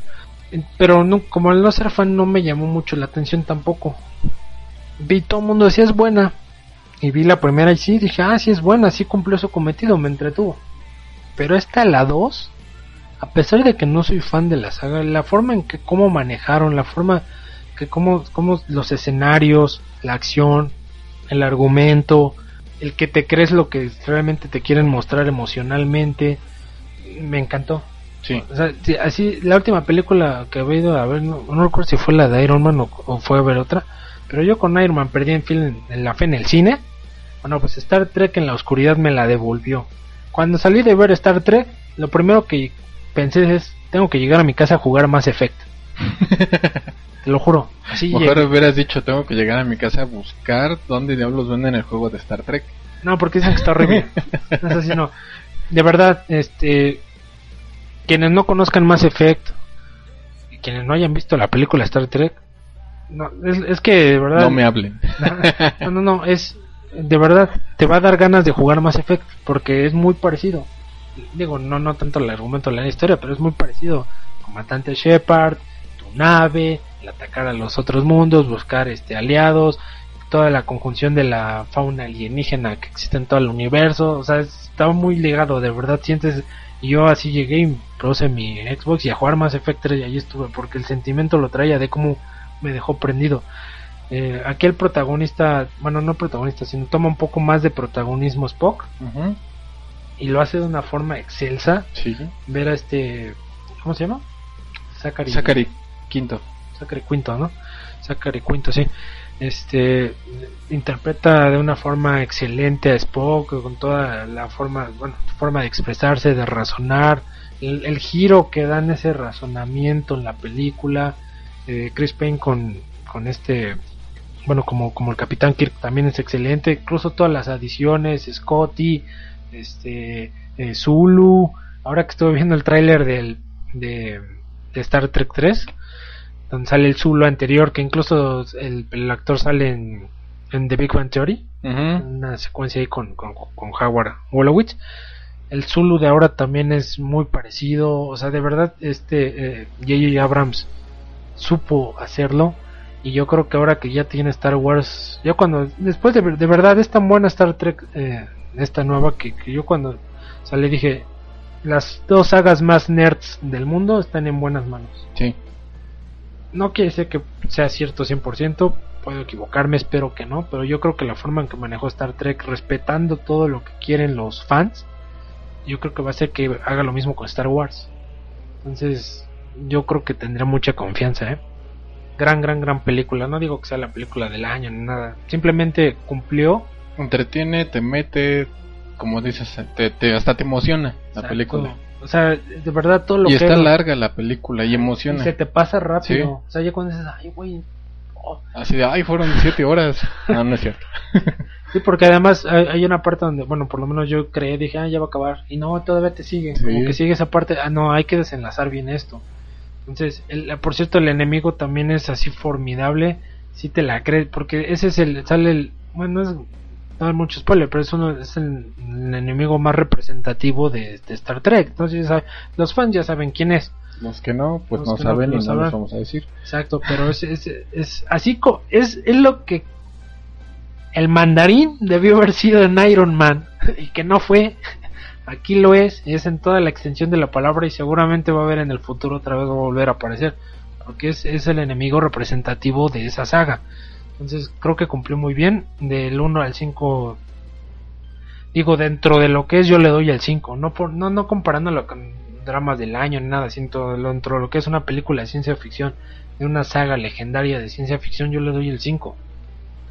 Pero como al no ser fan no me llamó mucho la atención tampoco. Vi todo el mundo decía es buena y vi la primera y sí dije ah sí es buena, sí cumplió su cometido, me entretuvo. Pero esta la 2, a pesar de que no soy fan de la saga, la forma en que cómo manejaron, la forma que cómo, cómo los escenarios, la acción, el argumento, el que te crees lo que realmente te quieren mostrar emocionalmente, me encantó. Sí. O sea, sí, así, la última película que había ido a ver, no, no recuerdo si fue la de Iron Man o, o fue a ver otra, pero yo con Iron Man perdí en, fin- en, en la fe en el cine. Bueno, pues Star Trek en la oscuridad me la devolvió. Cuando salí de ver Star Trek, lo primero que pensé es, tengo que llegar a mi casa a jugar Mass Effect. Te lo juro. Así Mejor hubieras dicho, tengo que llegar a mi casa a buscar dónde diablos venden el juego de Star Trek. No, porque dicen que está horrible. No es así, no. De verdad, este. Quienes no conozcan Mass Effect, y quienes no hayan visto la película Star Trek, no, es, es que de verdad. No me hablen. No, no, no, es. De verdad, te va a dar ganas de jugar Mass Effect, porque es muy parecido. Digo, no, no tanto el argumento de la historia, pero es muy parecido. Comandante Shepard, nave, el atacar a los otros mundos, buscar este aliados, toda la conjunción de la fauna alienígena que existe en todo el universo, o sea, estaba muy ligado, de verdad sientes, y yo así llegué y puse mi Xbox y a jugar Mass Effect 3 y ahí estuve, porque el sentimiento lo traía de cómo me dejó prendido. Eh, aquí el protagonista, bueno, no protagonista, sino toma un poco más de protagonismo Spock y lo hace de una forma excelsa. Sí. Ver a este, ¿cómo se llama? Zachary, Zachary Quinto. Zachary Quinto, ¿no? Zachary Quinto, sí. Este interpreta de una forma excelente a Spock con toda la forma, bueno, forma de expresarse, de razonar, el, giro que dan ese razonamiento en la película. Eh, Chris Payne con, con este, bueno, como, como el Capitán Kirk también es excelente. Incluso todas las adiciones, Scotty, este, eh, Zulu. Ahora que estuve viendo el tráiler del de, de Star Trek 3, donde sale el Zulu anterior, que incluso el, el actor sale en, en The Big Bang Theory, Ujú. una secuencia ahí con, con, con Howard Wolowitz. El Zulu de ahora también es muy parecido, o sea, de verdad, este eh, J.J. Abrams supo hacerlo. Y yo creo que ahora que ya tiene Star Wars, yo cuando, después de, de verdad es tan buena Star Trek, eh, esta nueva, que, que yo cuando salí dije, las dos sagas más nerds del mundo están en buenas manos. Sí. No quiere decir que sea cierto 100%, puedo equivocarme, espero que no, pero yo creo que la forma en que manejó Star Trek, respetando todo lo que quieren los fans, yo creo que va a ser que haga lo mismo con Star Wars. Entonces, yo creo que tendrá mucha confianza, ¿eh? Gran, gran, gran película. No digo que sea la película del año ni nada. Simplemente cumplió. Entretiene, te mete, como dices, te, te- hasta te emociona la película. O sea, de verdad todo lo Y que está haga- larga la película y y emociona. se te pasa rápido. Sí. O sea, ya cuando dices, ay, güey, oh, Así de, ay, fueron siete horas. No, no es cierto. Sí, porque además hay, hay una parte donde, bueno, por lo menos yo creé, dije, ah, ya va a acabar. Y no, todavía te sigue. Sí. Como que sigue esa parte, ah, no, hay que desenlazar bien esto. Entonces, el, por cierto, el enemigo también es así formidable. Si te la crees, porque ese es el, sale el, bueno, es, no hay mucho spoiler, pero es, uno, es el, el enemigo más representativo de, de Star Trek. Entonces, ya los fans ya saben quién es. Los que no, pues Los no saben y no sabrán. vamos a decir. Exacto, pero es, es, es así, co- es, es lo que el mandarín debió haber sido en Iron Man y que no fue. Aquí lo es, y es en toda la extensión de la palabra y seguramente va a haber en el futuro otra vez va a volver a aparecer, porque es, es el enemigo representativo de esa saga. Entonces creo que cumplió muy bien, del 1 al 5 digo dentro de lo que es yo le doy el 5, no por, no no comparándolo con dramas del año ni nada, siento dentro de lo que es una película de ciencia ficción, de una saga legendaria de ciencia ficción, yo le doy el 5.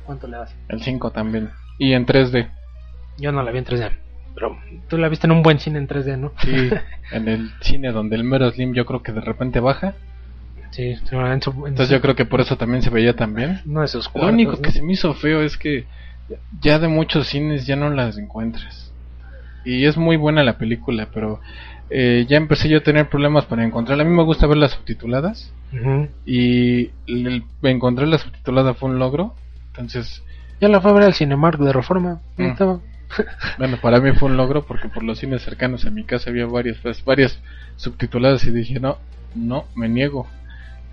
¿Cuánto le das? El 5 también. Y en 3D. Yo no la vi en 3D, pero tú la viste en un buen cine en 3D, ¿no? Sí, en el cine donde el mero Slim yo creo que de repente baja. Sí, Entonces yo creo que por eso también se veía tan bien. uno de sus Lo cuartos, único ¿no? que se me hizo feo es que ya de muchos cines ya no las encuentras. Y es muy buena la película, pero eh, ya empecé yo a tener problemas para encontrarla. A mí me gusta verlas subtituladas Ujú. y el, encontrar la subtitulada fue un logro. Entonces, Yo la fui a ver al Cinemark de Reforma. Mm. bueno, para mí fue un logro porque por los cines cercanos a mi casa había varias, pues, varias subtituladas y dije, no, no, me niego.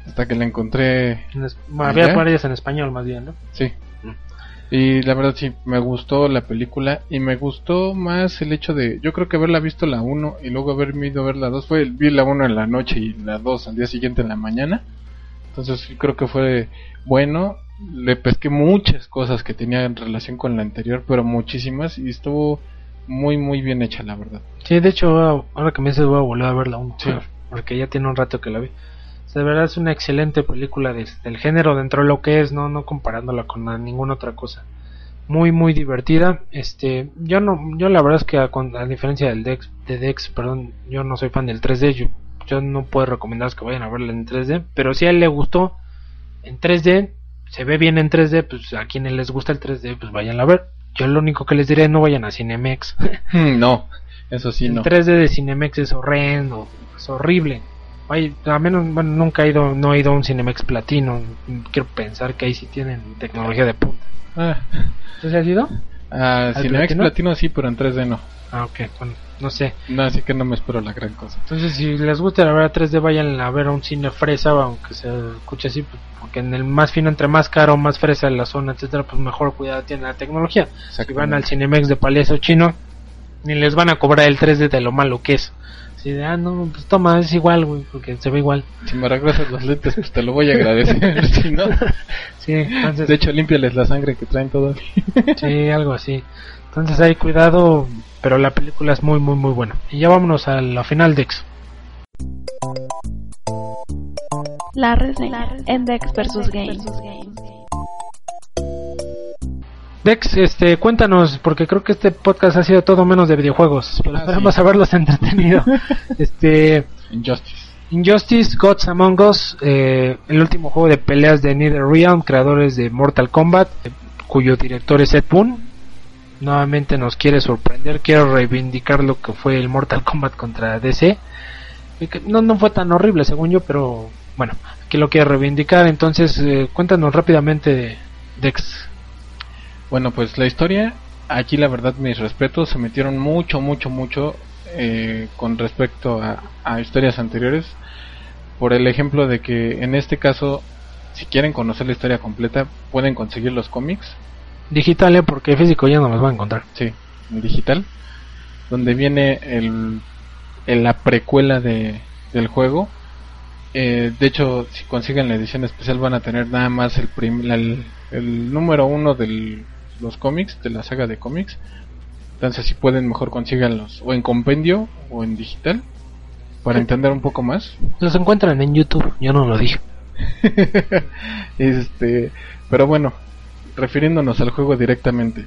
Hasta que la encontré en es- bueno, había varias en español más bien, ¿no? Sí. Mm. Y la verdad sí, me gustó la película y me gustó más el hecho de, yo creo que haberla visto la 1 y luego haberme ido a ver la 2, fue, vi la 1 en la noche y la 2 al día siguiente en la mañana. Entonces creo que fue bueno, le pesqué muchas cosas que tenía en relación con la anterior, pero muchísimas y estuvo muy muy bien hecha la verdad. Sí, de hecho, ahora que me dices voy a volver a verla aún. Sí. Porque ya tiene un rato que la vi. De verdad es una excelente película de- del género dentro de lo que es, no no comparándola con na- ninguna otra cosa. Muy muy divertida. Este, yo no yo la verdad es que a, diferencia del Dex de Dex, perdón, yo no soy fan del 3D, yo, yo no puedo recomendarles que vayan a verla en 3D, pero si a él le gustó en 3D, se ve bien en 3D, pues a quienes les gusta el 3D, pues vayan a ver. Yo lo único que les diré, no vayan a Cinemex. no, eso sí el no. 3D de Cinemex es horrendo, es horrible. Ay, a menos, bueno, nunca he ido, no he ido a un Cinemex platino. Quiero pensar que ahí sí tienen tecnología de punta. Ah, ¿Tú se has ido? ah, ¿Al Cinemex platino? Platino sí, pero en 3D no. Ah, ok, bueno, no sé. No, así que no me espero la gran cosa. Entonces, si les gusta la verdad 3D, vayan a ver a un cine fresa, aunque se escuche así, pues, porque en el más fino, entre más caro, más fresa en la zona, etcétera, pues mejor cuidado tiene la tecnología. Si van al Cinemex de Palacio Chino, ni les van a cobrar el 3D de lo malo que es. Si de, ah, no, pues toma, es igual, güey, porque se ve igual. Si me regresas los lentes, pues te lo voy a agradecer. si no, Sí, entonces, de hecho, límpiales la sangre que traen todavía. sí, algo así. Entonces, hay cuidado, pero la película es muy, muy, muy buena. Y ya vámonos a la final, Dex. La reseña en Dex vs. Games. Dex, este, cuéntanos, porque creo que este podcast ha sido todo menos de videojuegos, pero Ah, esperamos sí. haberlos entretenido. este, Injustice. Injustice, Gods Among Us, eh, el último juego de peleas de NetherRealm, creadores de Mortal Kombat, eh, cuyo director es Ed Boon. Nuevamente nos quiere sorprender, quiere reivindicar lo que fue el Mortal Kombat contra DC. No, no fue tan horrible según yo, pero bueno, aquí lo quiere reivindicar. Entonces, eh, cuéntanos rápidamente, Dex. Bueno, pues la historia, aquí la verdad mis respetos, se metieron mucho, mucho, mucho eh, con respecto a, a historias anteriores, por el ejemplo de que en este caso, si quieren conocer la historia completa, pueden conseguir los cómics, Digital, eh, porque físico ya no los va a encontrar. sí, digital, donde viene el, el- la precuela de, del juego. Eh, de hecho, si consiguen la edición especial van a tener nada más el, prim- la- el, número uno de los cómics, de la saga de cómics. Entonces, si pueden, mejor consíganlos o en compendio o en digital para entender un poco más. Los encuentran en YouTube, yo no lo dije. este, pero bueno, refiriéndonos al juego directamente.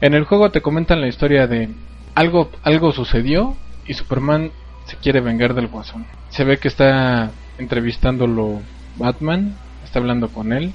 En el juego te comentan la historia de algo algo sucedió y Superman se quiere vengar del Guasón. Se ve que está entrevistándolo Batman, está hablando con él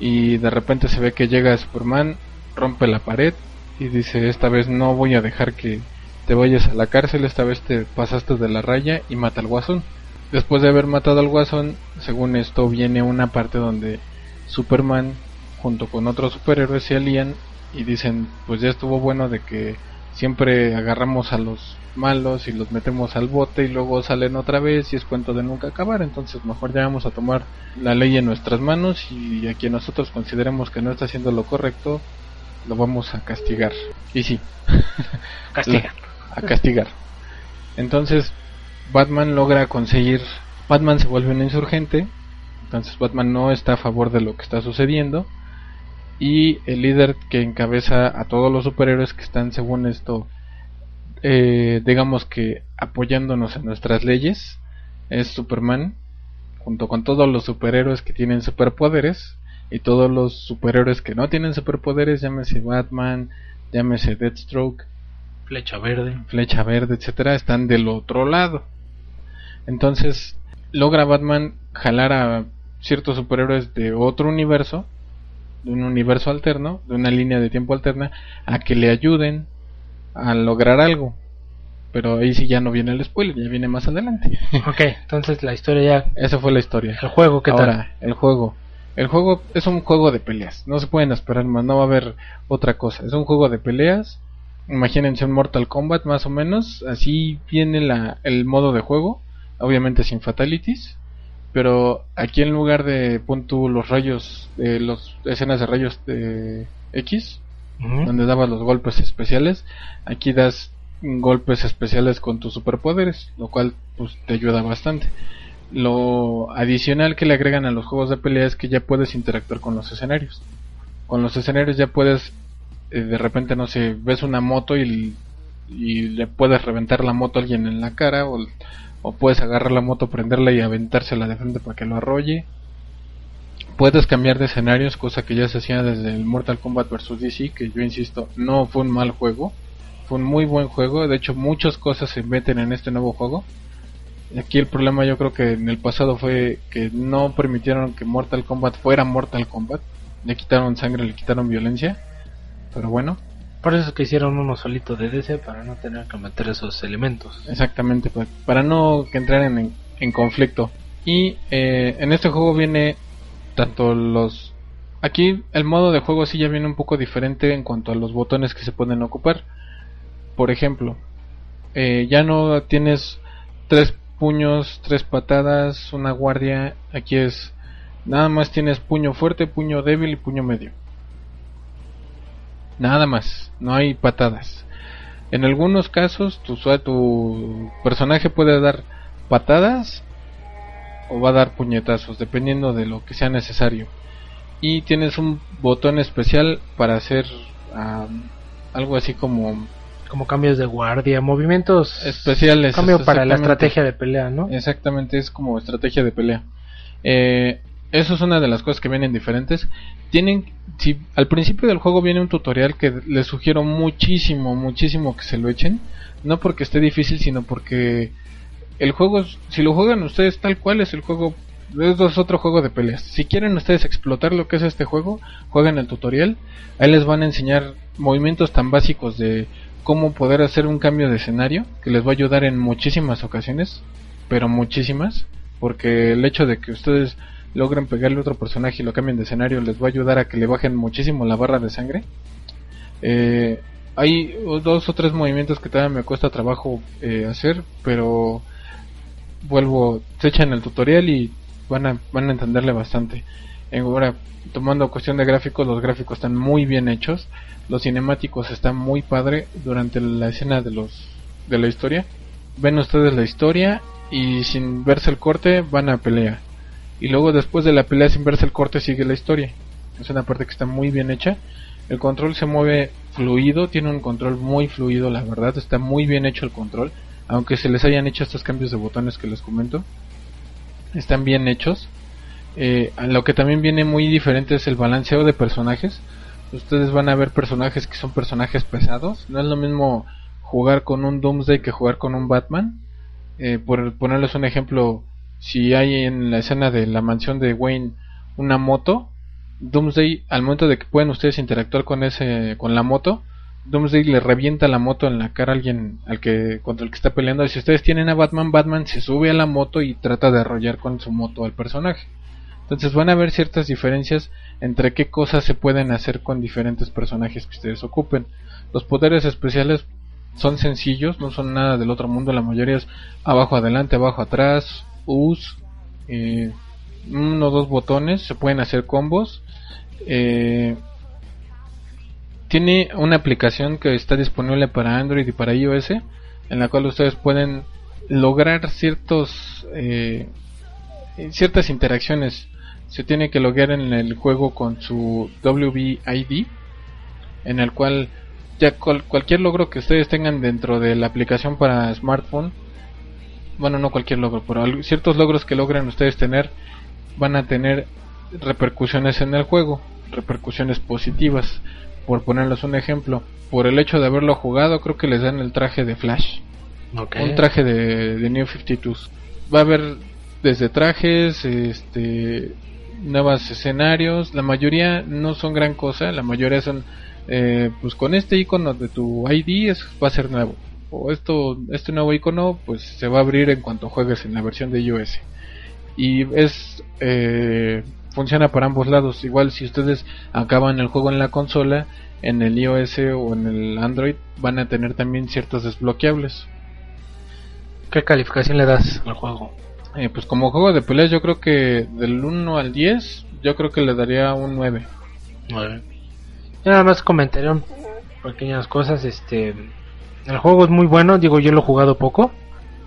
y de repente se ve que llega Superman, rompe la pared y dice esta vez no voy a dejar que te vayas a la cárcel, esta vez te pasaste de la raya y mata al guasón. Después de haber matado al guasón, según esto viene una parte donde Superman junto con otros superhéroes se alían y dicen pues ya estuvo bueno de que siempre agarramos a los malos y los metemos al bote y luego salen otra vez y es cuento de nunca acabar entonces mejor ya vamos a tomar la ley en nuestras manos y a quien nosotros consideremos que no está haciendo lo correcto lo vamos a castigar. Y sí. Castiga. a castigar. Entonces Batman logra conseguir Batman se vuelve un insurgente. Entonces Batman no está a favor de lo que está sucediendo. Y el líder que encabeza a todos los superhéroes que están según esto eh, digamos que apoyándonos en nuestras leyes es Superman junto con todos los superhéroes que tienen superpoderes y todos los superhéroes que no tienen superpoderes llámese Batman llámese Deathstroke Flecha verde. Flecha Verde, etcétera, están del otro lado. Entonces, logra Batman jalar a ciertos superhéroes de otro universo, de un universo alterno, de una línea de tiempo alterna, a que le ayuden a lograr algo. Pero ahí sí ya no viene el spoiler, ya viene más adelante. Ok, entonces la historia ya. Esa fue la historia. El juego, ¿qué Ahora, el juego. El juego es un juego de peleas. No se pueden esperar más, no va a haber otra cosa. Es un juego de peleas. Imagínense un Mortal Kombat más o menos. Así viene la, el modo de juego. Obviamente sin fatalities. Pero aquí en lugar de pon tú los rayos, de los escenas de rayos de X, donde dabas los golpes especiales, aquí das golpes especiales con tus superpoderes, lo cual pues te ayuda bastante. Lo adicional que le agregan a los juegos de pelea es que ya puedes interactuar con los escenarios. Con los escenarios ya puedes, eh, de repente, no sé, ves una moto y, le puedes reventar la moto a alguien en la cara o, o puedes agarrar la moto, prenderla y aventársela de frente para que lo arrolle. Puedes cambiar de escenarios, cosa que ya se hacía desde el Mortal Kombat vs DC, que yo insisto, no fue un mal juego, fue un muy buen juego, de hecho muchas cosas se meten en este nuevo juego. Aquí el problema yo creo que en el pasado fue que no permitieron que Mortal Kombat fuera Mortal Kombat, le quitaron sangre, le quitaron violencia, pero bueno, Por eso es que hicieron uno solito de DC para no tener que meter esos elementos. Exactamente, pa- para no que entrar en, en conflicto. Y eh, en este juego viene tanto los... Aquí el modo de juego sí ya viene un poco diferente en cuanto a los botones que se pueden ocupar. Por ejemplo, eh, ya no tienes tres puños, tres patadas, una guardia. Aquí es... Nada más tienes puño fuerte, puño débil y puño medio. Nada más, no hay patadas. En algunos casos tu, tu personaje puede dar patadas o va a dar puñetazos, dependiendo de lo que sea necesario. Y tienes un botón especial para hacer algo así como Como cambios de guardia, movimientos. especiales. Cambio para la estrategia de pelea, ¿no? Exactamente, es como estrategia de pelea. Eh, eso es una de las cosas que vienen diferentes. Tienen, si al principio del juego viene un tutorial que les sugiero muchísimo, muchísimo que se lo echen. No porque esté difícil, sino porque el juego, si lo juegan ustedes tal cual es el juego, es otro juego de peleas. Si quieren ustedes explotar lo que es este juego, jueguen el tutorial. Ahí les van a enseñar movimientos tan básicos de cómo poder hacer un cambio de escenario que les va a ayudar en muchísimas ocasiones, pero muchísimas, porque el hecho de que ustedes logren pegarle a otro personaje y lo cambien de escenario les va a ayudar a que le bajen muchísimo la barra de sangre. Eh, hay dos o tres movimientos que todavía me cuesta trabajo eh, hacer, pero vuelvo, se echan el tutorial y van a, van a entenderle bastante. Ahora, tomando cuestión de gráficos, los gráficos están muy bien hechos, los cinemáticos están muy padre durante la escena de los de la historia. Ven ustedes la historia y sin verse el corte van a pelea. Y luego después de la pelea sin verse el corte sigue la historia. Es una parte que está muy bien hecha. El control se mueve fluido, tiene un control muy fluido, la verdad, está muy bien hecho el control, aunque se les hayan hecho estos cambios de botones que les comento. Están bien hechos. Eh, lo que también viene muy diferente es el balanceo de personajes. Ustedes van a ver personajes que son personajes pesados. No es lo mismo jugar con un Doomsday que jugar con un Batman. Eh, por ponerles un ejemplo, si hay en la escena de la mansión de Wayne una moto, Doomsday, al momento de que pueden ustedes interactuar con ese, con la moto, Doomsday le revienta la moto en la cara a alguien al que contra el que está peleando. Y si ustedes tienen a Batman, Batman se sube a la moto y trata de arrollar con su moto al personaje. Entonces van a haber ciertas diferencias entre qué cosas se pueden hacer con diferentes personajes que ustedes ocupen. Los poderes especiales son sencillos, no son nada del otro mundo. La mayoría es abajo, adelante, abajo, atrás, us, eh, uno o dos botones. Se pueden hacer combos. Eh, tiene una aplicación que está disponible para Android y para iOS en la cual ustedes pueden lograr ciertos eh, ciertas interacciones se tiene que loguear en el juego con su WBID en el cual ya cual- cualquier logro que ustedes tengan dentro de la aplicación para smartphone bueno no cualquier logro pero ciertos logros que logren ustedes tener van a tener repercusiones en el juego repercusiones positivas. Por ponerles un ejemplo por el hecho de haberlo jugado creo que les dan el traje de Flash un traje de, de New 52 va a haber desde trajes este nuevos escenarios la mayoría no son gran cosa la mayoría son eh, pues con este icono de tu ID es, va a ser nuevo. O esto este nuevo icono pues se va a abrir en cuanto juegues en la versión de iOS. Y es eh, funciona para ambos lados. Igual si ustedes acaban el juego en la consola en el iOS o en el Android van a tener también ciertos desbloqueables. ¿Qué calificación le das al juego? Eh, pues como juego de peleas yo creo que del 1 al 10 yo creo que le daría un 9 Yo nada más comentaré un- pequeñas cosas. Este, el juego es muy bueno. Digo, yo lo he jugado poco.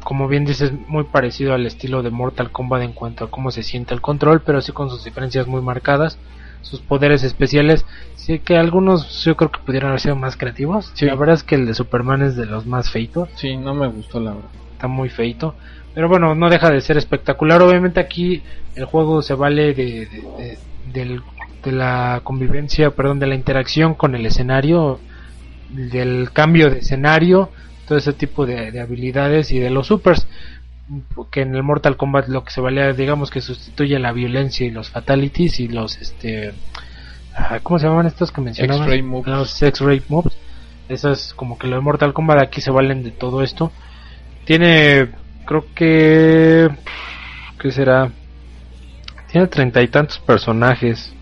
Como bien dices, muy parecido al estilo de Mortal Kombat en cuanto a cómo se siente el control, pero sí con sus diferencias muy marcadas. Sus poderes especiales, sí que algunos yo creo que pudieran haber sido más creativos. Sí. La verdad es que el de Superman es de los más feitos. sí no me gustó la verdad está muy feito. Pero bueno, no deja de ser espectacular. Obviamente aquí el juego se vale de, de, de- la convivencia, perdón, de la interacción con el escenario, del cambio de escenario, todo ese tipo de, de habilidades y de los supers. Que en el Mortal Kombat lo que se valía, digamos que sustituye la violencia y los fatalities y los, este, ah, ¿cómo se llaman estos que mencionaban? X-ray moves. Los X-ray moves. Eso es como que lo de Mortal Kombat aquí se valen de todo esto. Tiene, creo que, ¿qué será? Tiene treinta y tantos personajes.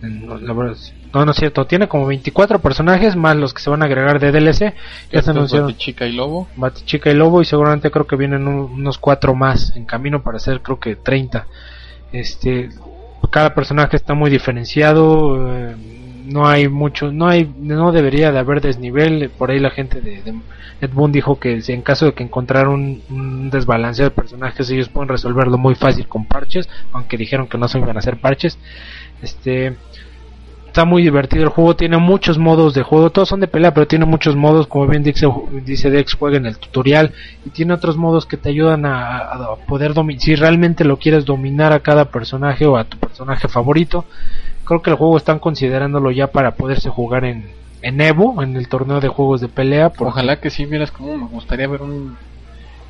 No, no, no es cierto. Tiene como 24 personajes más los que se van a agregar de DLC. Ya se anunciaron Chica y Lobo Batichica y Lobo y seguramente creo que vienen un- unos cuatro más en camino para hacer creo que 30. Este, cada personaje está muy diferenciado. eh, no hay mucho, no hay, no debería de haber desnivel. Por ahí la gente de, de Ed Boon dijo que si en caso de que encontraran un, un desbalanceo de personajes, ellos pueden resolverlo muy fácil con parches, aunque dijeron que no se iban a hacer parches. Este, está muy divertido el juego, tiene muchos modos de juego, todos son de pelea, pero tiene muchos modos, como bien dice, dice Dex, juega en el tutorial, y tiene otros modos que te ayudan a, a poder dominar, si realmente lo quieres dominar a cada personaje o a tu personaje favorito, creo que el juego están considerándolo ya para poderse jugar en, en Evo, en el torneo de juegos de pelea, porque- ojalá que sí vieras como me gustaría ver un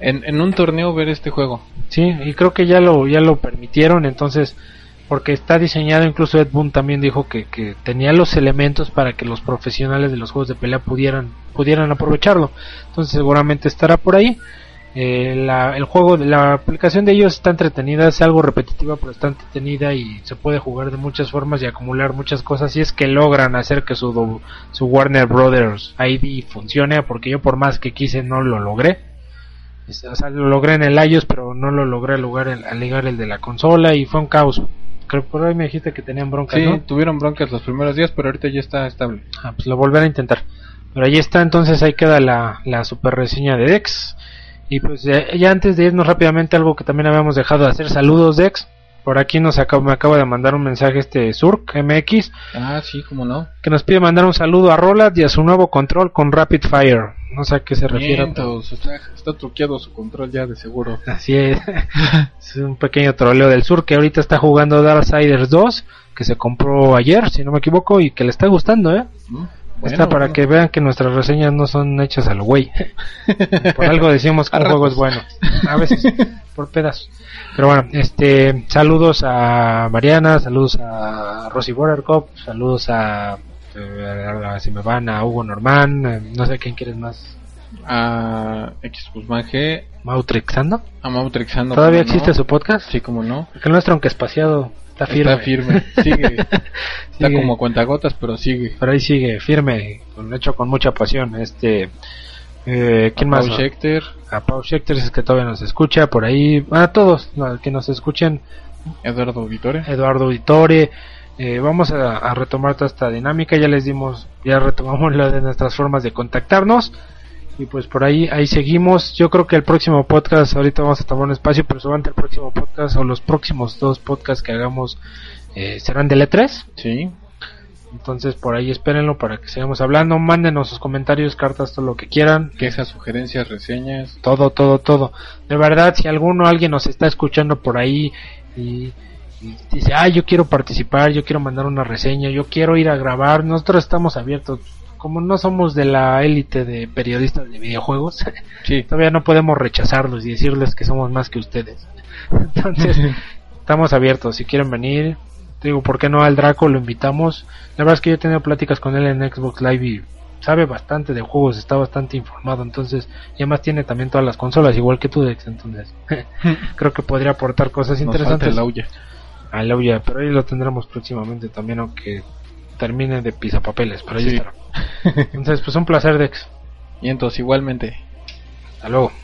en, en un torneo ver este juego Sí, y creo que ya lo ya lo permitieron, entonces porque está diseñado, incluso Ed Boon también dijo que, que tenía los elementos para que los profesionales de los juegos de pelea pudieran pudieran aprovecharlo. Entonces seguramente estará por ahí. Eh, la, el juego, la aplicación de ellos está entretenida, es algo repetitiva, pero está entretenida y se puede jugar de muchas formas y acumular muchas cosas. Y es que logran hacer que su, su Warner Brothers ID funcione, porque yo por más que quise no lo logré. O sea, lo logré en el iOS, pero no lo logré lugar el- al ligar el de la consola y fue un caos. Creo por ahí me dijiste que tenían broncas, sí ¿no? tuvieron broncas los primeros días pero ahorita ya está estable Ah, pues lo volveré a intentar. Pero ahí está, entonces ahí queda la, la super reseña de Dex. Y pues eh, ya antes de irnos rápidamente, algo que también habíamos dejado de hacer, saludos Dex. Por aquí nos acaba, me acaba de mandar un mensaje este Surk MX ah sí como no que nos pide mandar un saludo a Roland y a su nuevo control con Rapid Fire. No sé a qué se refiere. Está, está truqueado su control ya de seguro Así es. es un pequeño troleo del sur que ahorita está jugando Darksiders 2, que se compró ayer, si no me equivoco, y que le está gustando, ¿eh? ¿Mm? Bueno, Está para bueno. que vean que nuestras reseñas no son hechas al güey. por algo decimos que un juego es bueno. A veces, por pedazos. Pero bueno, este, saludos a Mariana, saludos a Rosy Bordercop, saludos a, eh, si me van a Hugo Norman, eh, no sé quién quieres más. A X Guzmán G, Mautrixando. a Mautrexando. ¿Todavía existe su podcast? Sí, como no. El nuestro, aunque espaciado, está firme. Está firme, sigue. Está como cuentagotas, pero sigue. Pero ahí sigue, firme, con, hecho con mucha pasión. Este, eh, ¿quién A más? Paul Schechter, A Pau Schechter es que todavía nos escucha, por ahí, a todos los que nos escuchen, Eduardo Auditore. Eduardo Vitore, eh, vamos a, a retomar toda esta dinámica, ya les dimos, ya retomamos la de nuestras formas de contactarnos y pues por ahí, ahí seguimos, yo creo que el próximo podcast, ahorita vamos a tomar un espacio, pero seguramente el próximo podcast o los próximos dos podcasts que hagamos eh, serán de E3, Sí, entonces por ahí espérenlo para que sigamos hablando, mándenos sus comentarios, cartas, todo lo que quieran, quejas, sugerencias, reseñas. todo, todo, todo. De verdad, si alguno, alguien nos está escuchando por ahí y, y dice, ah, yo quiero participar, yo quiero mandar una reseña, yo quiero ir a grabar, nosotros estamos abiertos. Como no somos de la élite de periodistas de videojuegos, Sí, todavía no podemos rechazarlos y decirles que somos más que ustedes. Entonces, estamos abiertos. Si quieren venir, digo, ¿por qué no al Draco lo invitamos? La verdad es que yo he tenido pláticas con él en Xbox Live y sabe bastante de juegos, está bastante informado. Entonces, y además tiene también todas las consolas, igual que tú, Dex. Entonces, creo que podría aportar cosas nos falta interesantes. el Auya. A la Ouya, pero ahí lo tendremos próximamente también, aunque termine de pisapapeles, pero ahí Sí. estará. Entonces, pues un placer, Dex. Y entonces, igualmente. Hasta luego.